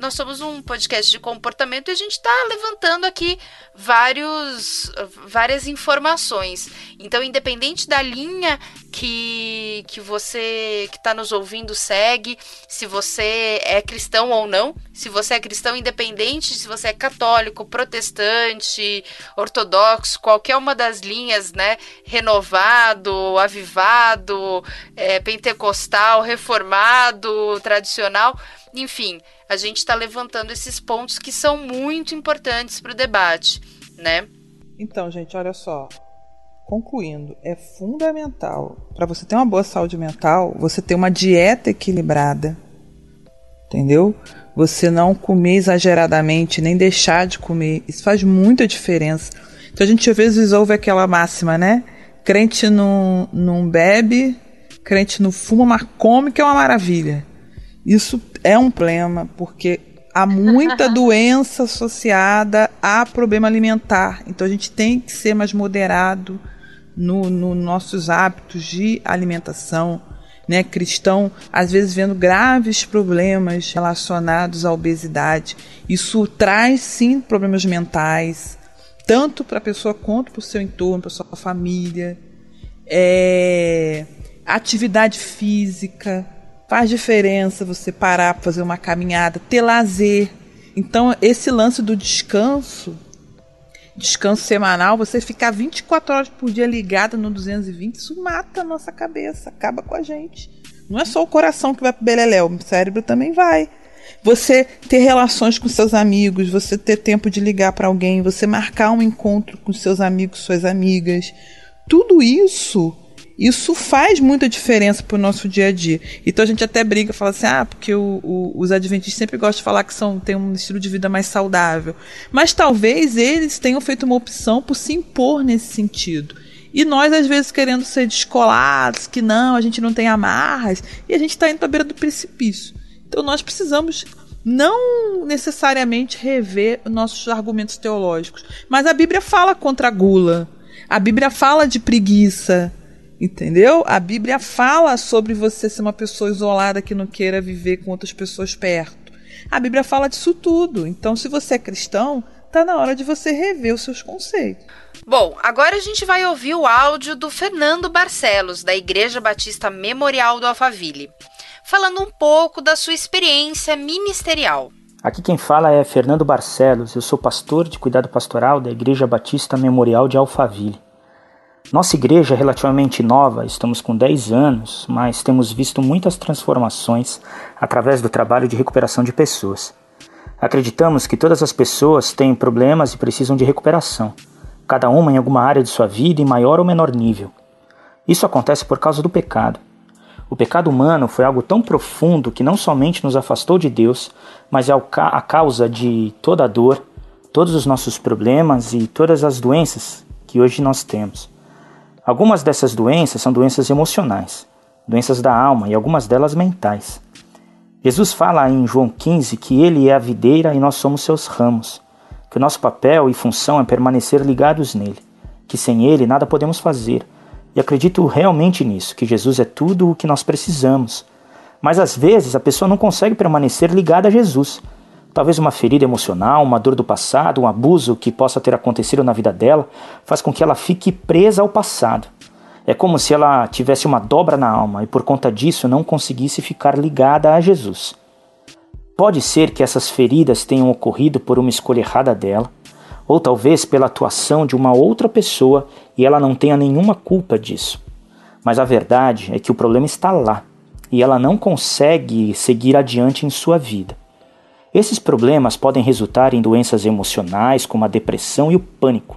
Nós somos um podcast de comportamento e a gente está levantando aqui vários, várias informações. Então, independente da linha que, que você que está nos ouvindo segue, se você é cristão ou não, se você é cristão independente, se você é católico, protestante, ortodoxo, qualquer uma das linhas, né? Renovado, avivado, é, pentecostal, reformado, tradicional enfim, a gente está levantando esses pontos que são muito importantes para o debate, né? Então, gente, olha só. Concluindo, é fundamental para você ter uma boa saúde mental, você ter uma dieta equilibrada, entendeu? Você não comer exageradamente, nem deixar de comer. Isso faz muita diferença. Então a gente às vezes ouve aquela máxima, né? Crente não, não bebe, crente não fuma, mas come, que é uma maravilha. Isso é um problema, porque há muita doença associada a problema alimentar. Então a gente tem que ser mais moderado nos no nossos hábitos de alimentação. Né, cristão, às vezes vendo graves problemas relacionados à obesidade. Isso traz sim problemas mentais, tanto para a pessoa quanto para o seu entorno, para sua família. É, atividade física, Faz diferença você parar para fazer uma caminhada, ter lazer. Então, esse lance do descanso, descanso semanal, você ficar 24 horas por dia ligado no 220, isso mata a nossa cabeça, acaba com a gente. Não é só o coração que vai pro beleléu, o cérebro também vai. Você ter relações com seus amigos, você ter tempo de ligar para alguém, você marcar um encontro com seus amigos, suas amigas, tudo isso isso faz muita diferença para o nosso dia a dia. Então a gente até briga, fala assim, ah, porque o, o, os adventistas sempre gostam de falar que são, têm um estilo de vida mais saudável. Mas talvez eles tenham feito uma opção por se impor nesse sentido. E nós, às vezes, querendo ser descolados, que não, a gente não tem amarras, e a gente está indo para beira do precipício. Então nós precisamos não necessariamente rever nossos argumentos teológicos. Mas a Bíblia fala contra a gula. A Bíblia fala de preguiça. Entendeu? A Bíblia fala sobre você ser uma pessoa isolada que não queira viver com outras pessoas perto. A Bíblia fala disso tudo. Então, se você é cristão, tá na hora de você rever os seus conceitos. Bom, agora a gente vai ouvir o áudio do Fernando Barcelos, da Igreja Batista Memorial do Alphaville, falando um pouco da sua experiência ministerial. Aqui quem fala é Fernando Barcelos, eu sou pastor de cuidado pastoral da Igreja Batista Memorial de Alphaville. Nossa igreja é relativamente nova, estamos com 10 anos, mas temos visto muitas transformações através do trabalho de recuperação de pessoas. Acreditamos que todas as pessoas têm problemas e precisam de recuperação, cada uma em alguma área de sua vida em maior ou menor nível. Isso acontece por causa do pecado. O pecado humano foi algo tão profundo que não somente nos afastou de Deus, mas é a causa de toda a dor, todos os nossos problemas e todas as doenças que hoje nós temos. Algumas dessas doenças são doenças emocionais, doenças da alma e algumas delas mentais. Jesus fala em João 15 que ele é a videira e nós somos seus ramos, que o nosso papel e função é permanecer ligados nele, que sem ele nada podemos fazer. E acredito realmente nisso, que Jesus é tudo o que nós precisamos. Mas às vezes a pessoa não consegue permanecer ligada a Jesus Talvez uma ferida emocional, uma dor do passado, um abuso que possa ter acontecido na vida dela, faz com que ela fique presa ao passado. É como se ela tivesse uma dobra na alma e por conta disso não conseguisse ficar ligada a Jesus. Pode ser que essas feridas tenham ocorrido por uma escolha errada dela, ou talvez pela atuação de uma outra pessoa e ela não tenha nenhuma culpa disso. Mas a verdade é que o problema está lá e ela não consegue seguir adiante em sua vida. Esses problemas podem resultar em doenças emocionais, como a depressão e o pânico.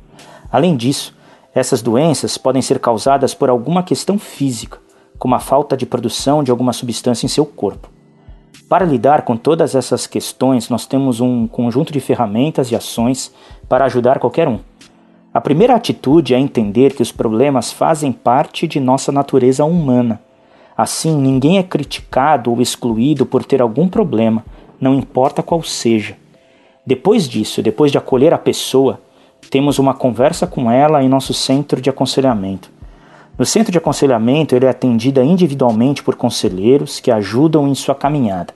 Além disso, essas doenças podem ser causadas por alguma questão física, como a falta de produção de alguma substância em seu corpo. Para lidar com todas essas questões, nós temos um conjunto de ferramentas e ações para ajudar qualquer um. A primeira atitude é entender que os problemas fazem parte de nossa natureza humana. Assim, ninguém é criticado ou excluído por ter algum problema, não importa qual seja. Depois disso, depois de acolher a pessoa, temos uma conversa com ela em nosso centro de aconselhamento. No centro de aconselhamento, ele é atendida individualmente por conselheiros que ajudam em sua caminhada.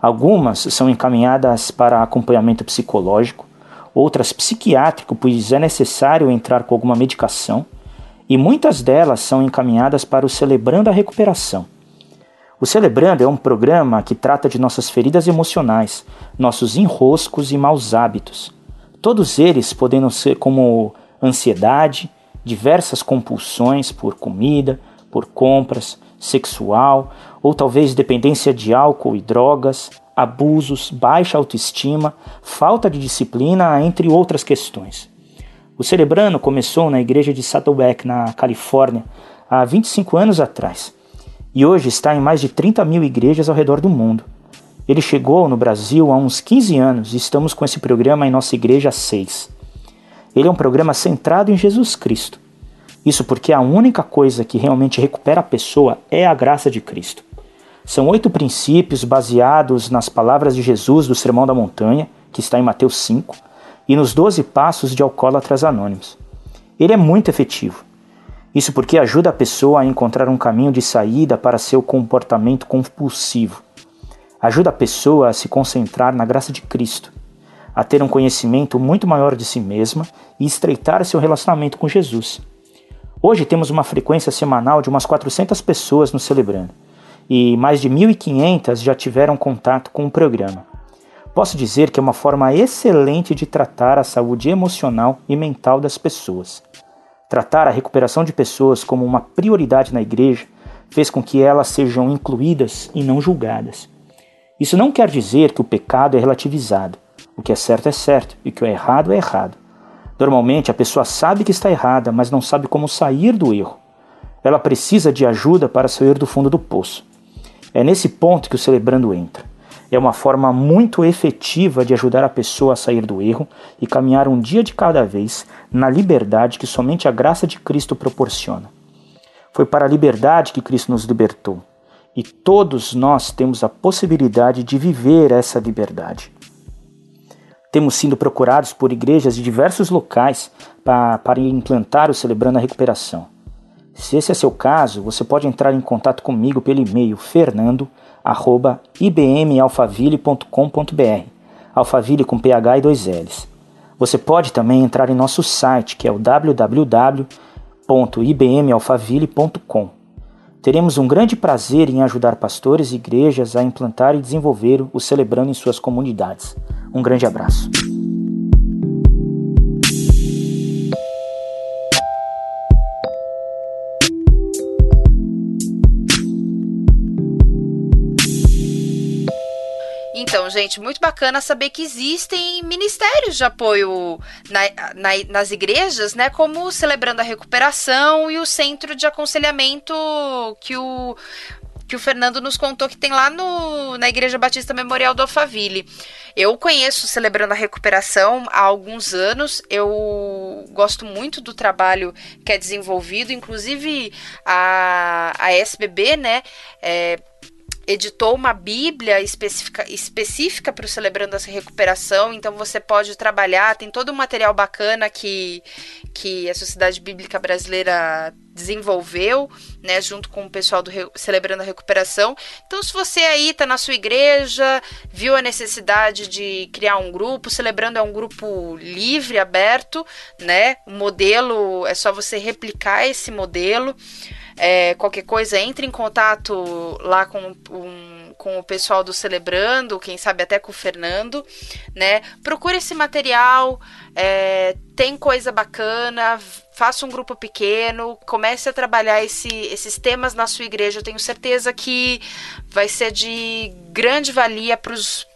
Algumas são encaminhadas para acompanhamento psicológico, outras psiquiátrico, pois é necessário entrar com alguma medicação, e muitas delas são encaminhadas para o Celebrando a Recuperação. O Celebrando é um programa que trata de nossas feridas emocionais, nossos enroscos e maus hábitos. Todos eles podendo ser como ansiedade, diversas compulsões por comida, por compras, sexual, ou talvez dependência de álcool e drogas, abusos, baixa autoestima, falta de disciplina, entre outras questões. O Cerebrano começou na igreja de Saddleback, na Califórnia, há 25 anos atrás, e hoje está em mais de 30 mil igrejas ao redor do mundo. Ele chegou no Brasil há uns 15 anos e estamos com esse programa em nossa igreja há 6. Ele é um programa centrado em Jesus Cristo. Isso porque a única coisa que realmente recupera a pessoa é a graça de Cristo. São oito princípios baseados nas palavras de Jesus do Sermão da Montanha, que está em Mateus 5, e nos doze passos de Alcoólatras Anônimos. Ele é muito efetivo. Isso porque ajuda a pessoa a encontrar um caminho de saída para seu comportamento compulsivo. Ajuda a pessoa a se concentrar na graça de Cristo, a ter um conhecimento muito maior de si mesma e estreitar seu relacionamento com Jesus. Hoje temos uma frequência semanal de umas 400 pessoas nos celebrando e mais de 1.500 já tiveram contato com o programa. Posso dizer que é uma forma excelente de tratar a saúde emocional e mental das pessoas. Tratar a recuperação de pessoas como uma prioridade na igreja fez com que elas sejam incluídas e não julgadas. Isso não quer dizer que o pecado é relativizado. O que é certo é certo e o que é errado é errado. Normalmente a pessoa sabe que está errada, mas não sabe como sair do erro. Ela precisa de ajuda para sair do fundo do poço. É nesse ponto que o celebrando entra. É uma forma muito efetiva de ajudar a pessoa a sair do erro e caminhar um dia de cada vez na liberdade que somente a graça de Cristo proporciona. Foi para a liberdade que Cristo nos libertou. E todos nós temos a possibilidade de viver essa liberdade. Temos sido procurados por igrejas de diversos locais para, implantar o Celebrando a Recuperação. Se esse é seu caso, você pode entrar em contato comigo pelo e-mail fernando@ibmalphaville.com.br. Alphaville com PH e dois L's. Você pode também entrar em nosso site, que é o www.ibmalphaville.com. Teremos um grande prazer em ajudar pastores e igrejas a implantar e desenvolver o Celebrando em suas comunidades. Um grande abraço. Então, gente, muito bacana saber que existem ministérios de apoio na, na, nas igrejas, né? Como Celebrando a Recuperação e o Centro de Aconselhamento que o que o Fernando nos contou que tem lá no, na Igreja Batista Memorial do Alphaville. Eu conheço Celebrando a Recuperação há alguns anos. Eu gosto muito do trabalho que é desenvolvido, inclusive a, a SBB, né? É, editou uma Bíblia específica, para o Celebrando essa Recuperação, então você pode trabalhar, tem todo um material bacana que, que a Sociedade Bíblica Brasileira desenvolveu, né, junto com o pessoal do Celebrando a Recuperação. Então, se você aí está na sua igreja, viu a necessidade de criar um grupo, Celebrando é um grupo livre, aberto, né? O modelo é só você replicar esse modelo. É, qualquer coisa, entre em contato lá com, um, com o pessoal do Celebrando, quem sabe até com o Fernando, né? Procure esse material, é, tem coisa bacana, faça um grupo pequeno, comece a trabalhar esse, esses temas na sua igreja. Eu tenho certeza que vai ser de grande valia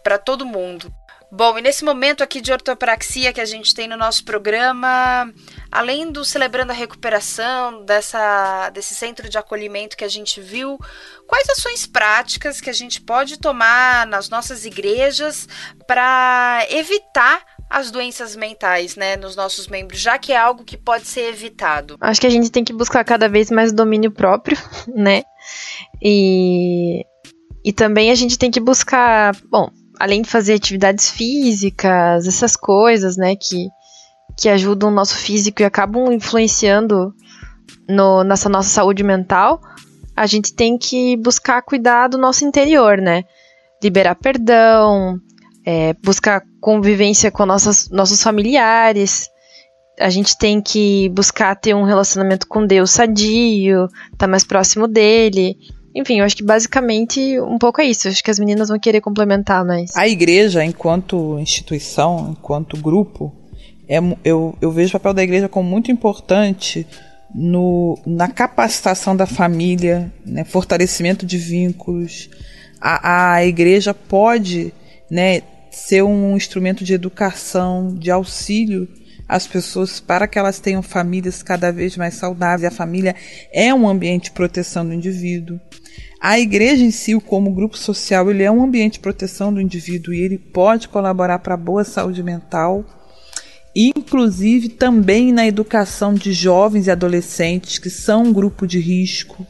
para todo mundo. Bom, e nesse momento aqui de ortopraxia que a gente tem no nosso programa, além do Celebrando a Recuperação, dessa, desse centro de acolhimento que a gente viu, quais ações práticas que a gente pode tomar nas nossas igrejas para evitar as doenças mentais, né, nos nossos membros, já que é algo que pode ser evitado? Acho que a gente tem que buscar cada vez mais domínio próprio, né? E, e também a gente tem que buscar, bom, além de fazer atividades físicas, essas coisas, né, que, que ajudam o nosso físico e acabam influenciando no, nessa nossa saúde mental, a gente tem que buscar cuidar do nosso interior, né? liberar perdão, é, buscar convivência com nossas, nossos familiares. A gente tem que buscar ter um relacionamento com Deus sadio, estar tá mais próximo dele. Enfim, eu acho que basicamente um pouco é isso. Eu acho que as meninas vão querer complementar mais. A igreja, enquanto instituição, enquanto grupo, é, eu, eu vejo o papel da igreja como muito importante no, na capacitação da família, né, fortalecimento de vínculos. A, a igreja pode né, ser um instrumento de educação, de auxílio às pessoas para que elas tenham famílias cada vez mais saudáveis. A família é um ambiente de proteção do indivíduo. A igreja em si, como grupo social, ele é um ambiente de proteção do indivíduo e ele pode colaborar para a boa saúde mental, inclusive também na educação de jovens e adolescentes que são um grupo de risco.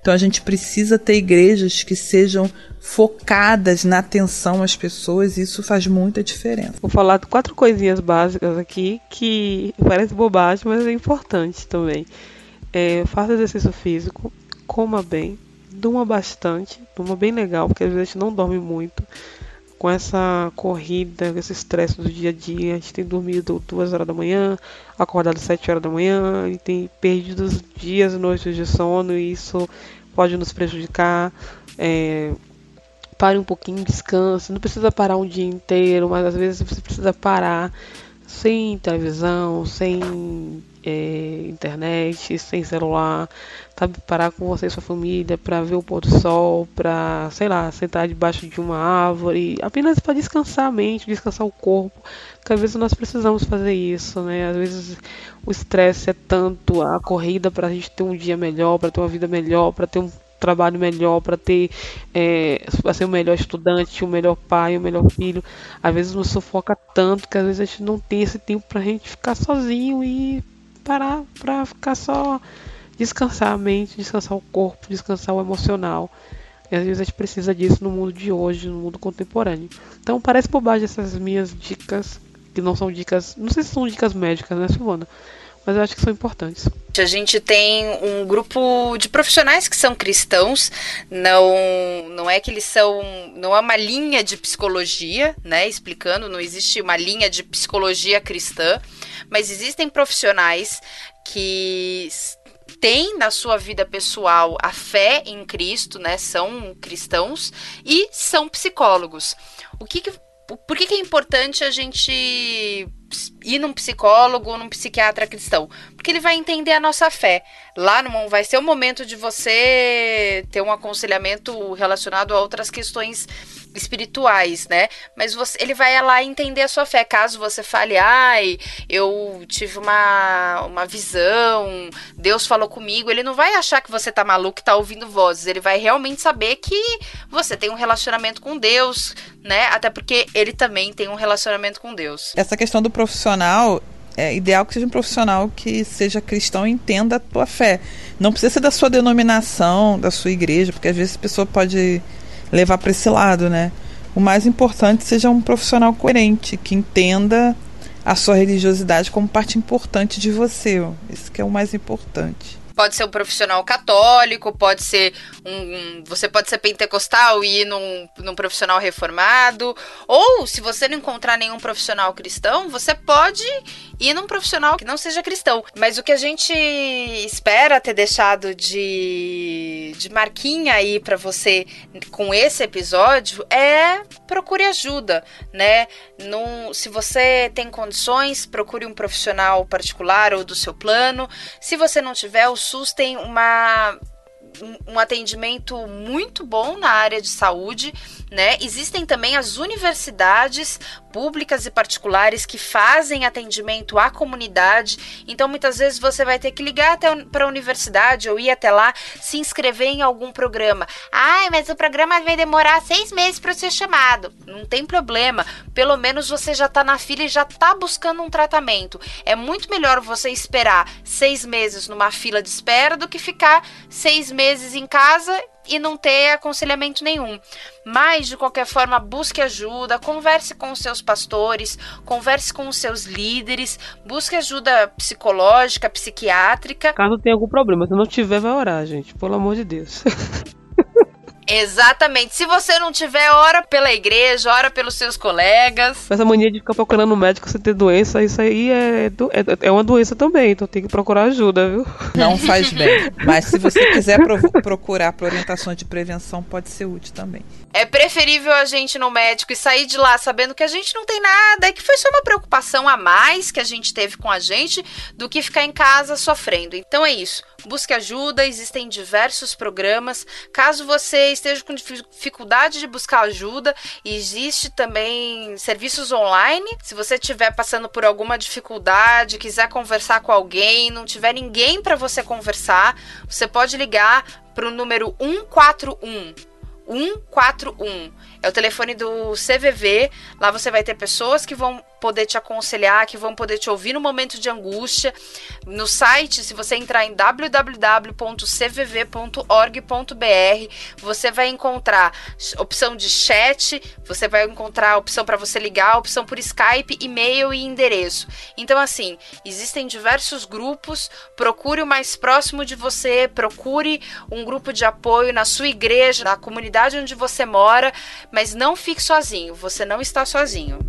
Então a gente precisa ter igrejas que sejam focadas na atenção às pessoas e isso faz muita diferença. Vou falar de quatro coisinhas básicas aqui que parece bobagem, mas é importante também. É, faça exercício físico, coma bem, durma bastante, durma bem legal, porque às vezes a gente não dorme muito. Com essa corrida, esse estresse do dia a dia, a gente tem dormido duas horas da manhã, acordado sete horas da manhã, e tem perdido dias e noites de sono, e isso pode nos prejudicar. É, pare um pouquinho, descanse. Não precisa parar um dia inteiro, mas às vezes você precisa parar sem televisão, sem é, internet, sem celular, sabe? Parar com você e sua família para ver o pôr do sol, para, sei lá, sentar debaixo de uma árvore, apenas para descansar a mente, descansar o corpo. Porque às vezes nós precisamos fazer isso, né? Às vezes o estresse é tanto, a corrida para a gente ter um dia melhor, para ter uma vida melhor, para ter um trabalho melhor, para ter é, para ser o melhor estudante, o melhor pai, o melhor filho. Às vezes nos sufoca tanto que às vezes a gente não tem esse tempo para a gente ficar sozinho e parar para ficar só descansar a mente, descansar o corpo, descansar o emocional. E às vezes a gente precisa disso no mundo de hoje, no mundo contemporâneo. Então parece bobagem essas minhas dicas, que não são dicas, não sei se são dicas médicas, né, Silvana? Mas eu acho que são importantes. A gente tem um grupo de profissionais que são cristãos, não não é que eles são, não é uma linha de psicologia, né, explicando, não existe uma linha de psicologia cristã, mas existem profissionais que têm na sua vida pessoal a fé em Cristo, né? São cristãos e são psicólogos. O que, que por que, que é importante a gente ir num psicólogo ou num psiquiatra cristão? Porque ele vai entender a nossa fé. Lá não vai ser o momento de você ter um aconselhamento relacionado a outras questões espirituais, né? Mas você, ele vai lá entender a sua fé. Caso você fale, ai, eu tive uma, uma visão, Deus falou comigo, ele não vai achar que você tá maluco e tá ouvindo vozes. Ele vai realmente saber que você tem um relacionamento com Deus, né? Até porque ele também tem um relacionamento com Deus. Essa questão do profissional, é ideal que seja um profissional que seja cristão e entenda a tua fé. Não precisa ser da sua denominação, da sua igreja, porque às vezes a pessoa pode levar para esse lado, né? O mais importante seja um profissional coerente, que entenda a sua religiosidade como parte importante de você. Isso que é o mais importante. Pode ser um profissional católico, pode ser um. Você pode ser pentecostal e ir num, num profissional reformado. Ou, se você não encontrar nenhum profissional cristão, você pode ir num profissional que não seja cristão. Mas o que a gente espera ter deixado de, de marquinha aí para você com esse episódio é procure ajuda, né? Num, se você tem condições, procure um profissional particular ou do seu plano. Se você não tiver, o SUS tem uma um atendimento muito bom na área de saúde, né? Existem também as universidades públicas e particulares que fazem atendimento à comunidade. Então, muitas vezes você vai ter que ligar até para a universidade ou ir até lá se inscrever em algum programa. Ai, mas o programa vai demorar seis meses para ser chamado. Não tem problema. Pelo menos você já está na fila e já está buscando um tratamento. É muito melhor você esperar seis meses numa fila de espera do que ficar seis meses em casa e não ter aconselhamento nenhum. Mas, de qualquer forma, busque ajuda, converse com os seus pastores, converse com os seus líderes, busque ajuda psicológica, psiquiátrica. Caso tenha algum problema, se não tiver, vai orar, gente, pelo amor de Deus. Exatamente. Se você não tiver, ora pela igreja, ora pelos seus colegas. Essa mania de ficar procurando um médico sem ter doença, isso aí é, do- é, é uma doença também, então tem que procurar ajuda, viu? Não faz bem. Mas se você quiser provo- procurar por orientações de prevenção, pode ser útil também. É preferível a gente ir no médico e sair de lá sabendo que a gente não tem nada, que foi só uma preocupação a mais que a gente teve com a gente, do que ficar em casa sofrendo. Então é isso. Busque ajuda, existem diversos programas. Caso você esteja com difi- dificuldade de buscar ajuda, existe também serviços online. Se você estiver passando por alguma dificuldade, quiser conversar com alguém, não tiver ninguém para você conversar, você pode ligar para o número 141. 141. É o telefone do CVV. Lá você vai ter pessoas que vão poder te aconselhar, que vão poder te ouvir no momento de angústia. No site, se você entrar em www.cvv.org.br, você vai encontrar opção de chat, você vai encontrar opção para você ligar, opção por Skype, e-mail e endereço. Então, assim, existem diversos grupos. Procure o mais próximo de você, procure um grupo de apoio na sua igreja, na comunidade onde você mora, mas não fique sozinho, você não está sozinho.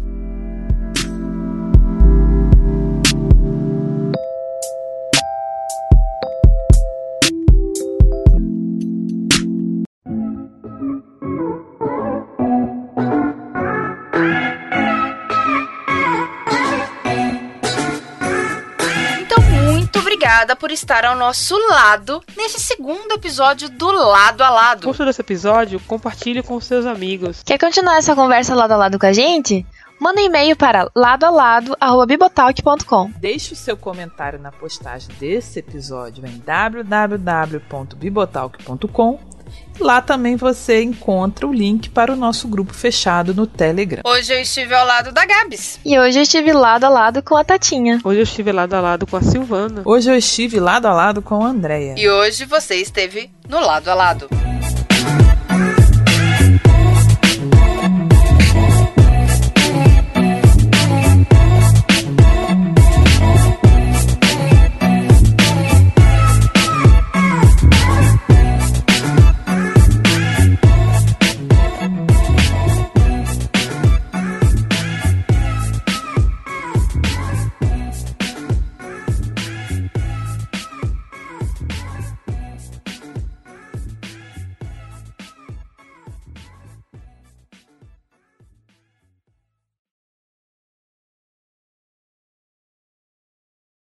Obrigada por estar ao nosso lado nesse segundo episódio do Lado a Lado. Gostou desse episódio? Compartilhe com seus amigos. Quer continuar essa conversa lado a lado com a gente? Manda um e-mail para ladoalado@bibotalk.com. Deixe o seu comentário na postagem desse episódio em www.bibotalk.com. Lá também você encontra o link para o nosso grupo fechado no Telegram. Hoje eu estive ao lado da Gabs. E hoje eu estive lado a lado com a Tatinha. Hoje eu estive lado a lado com a Silvana. Hoje eu estive lado a lado com a Andrea. E hoje você esteve no lado a lado.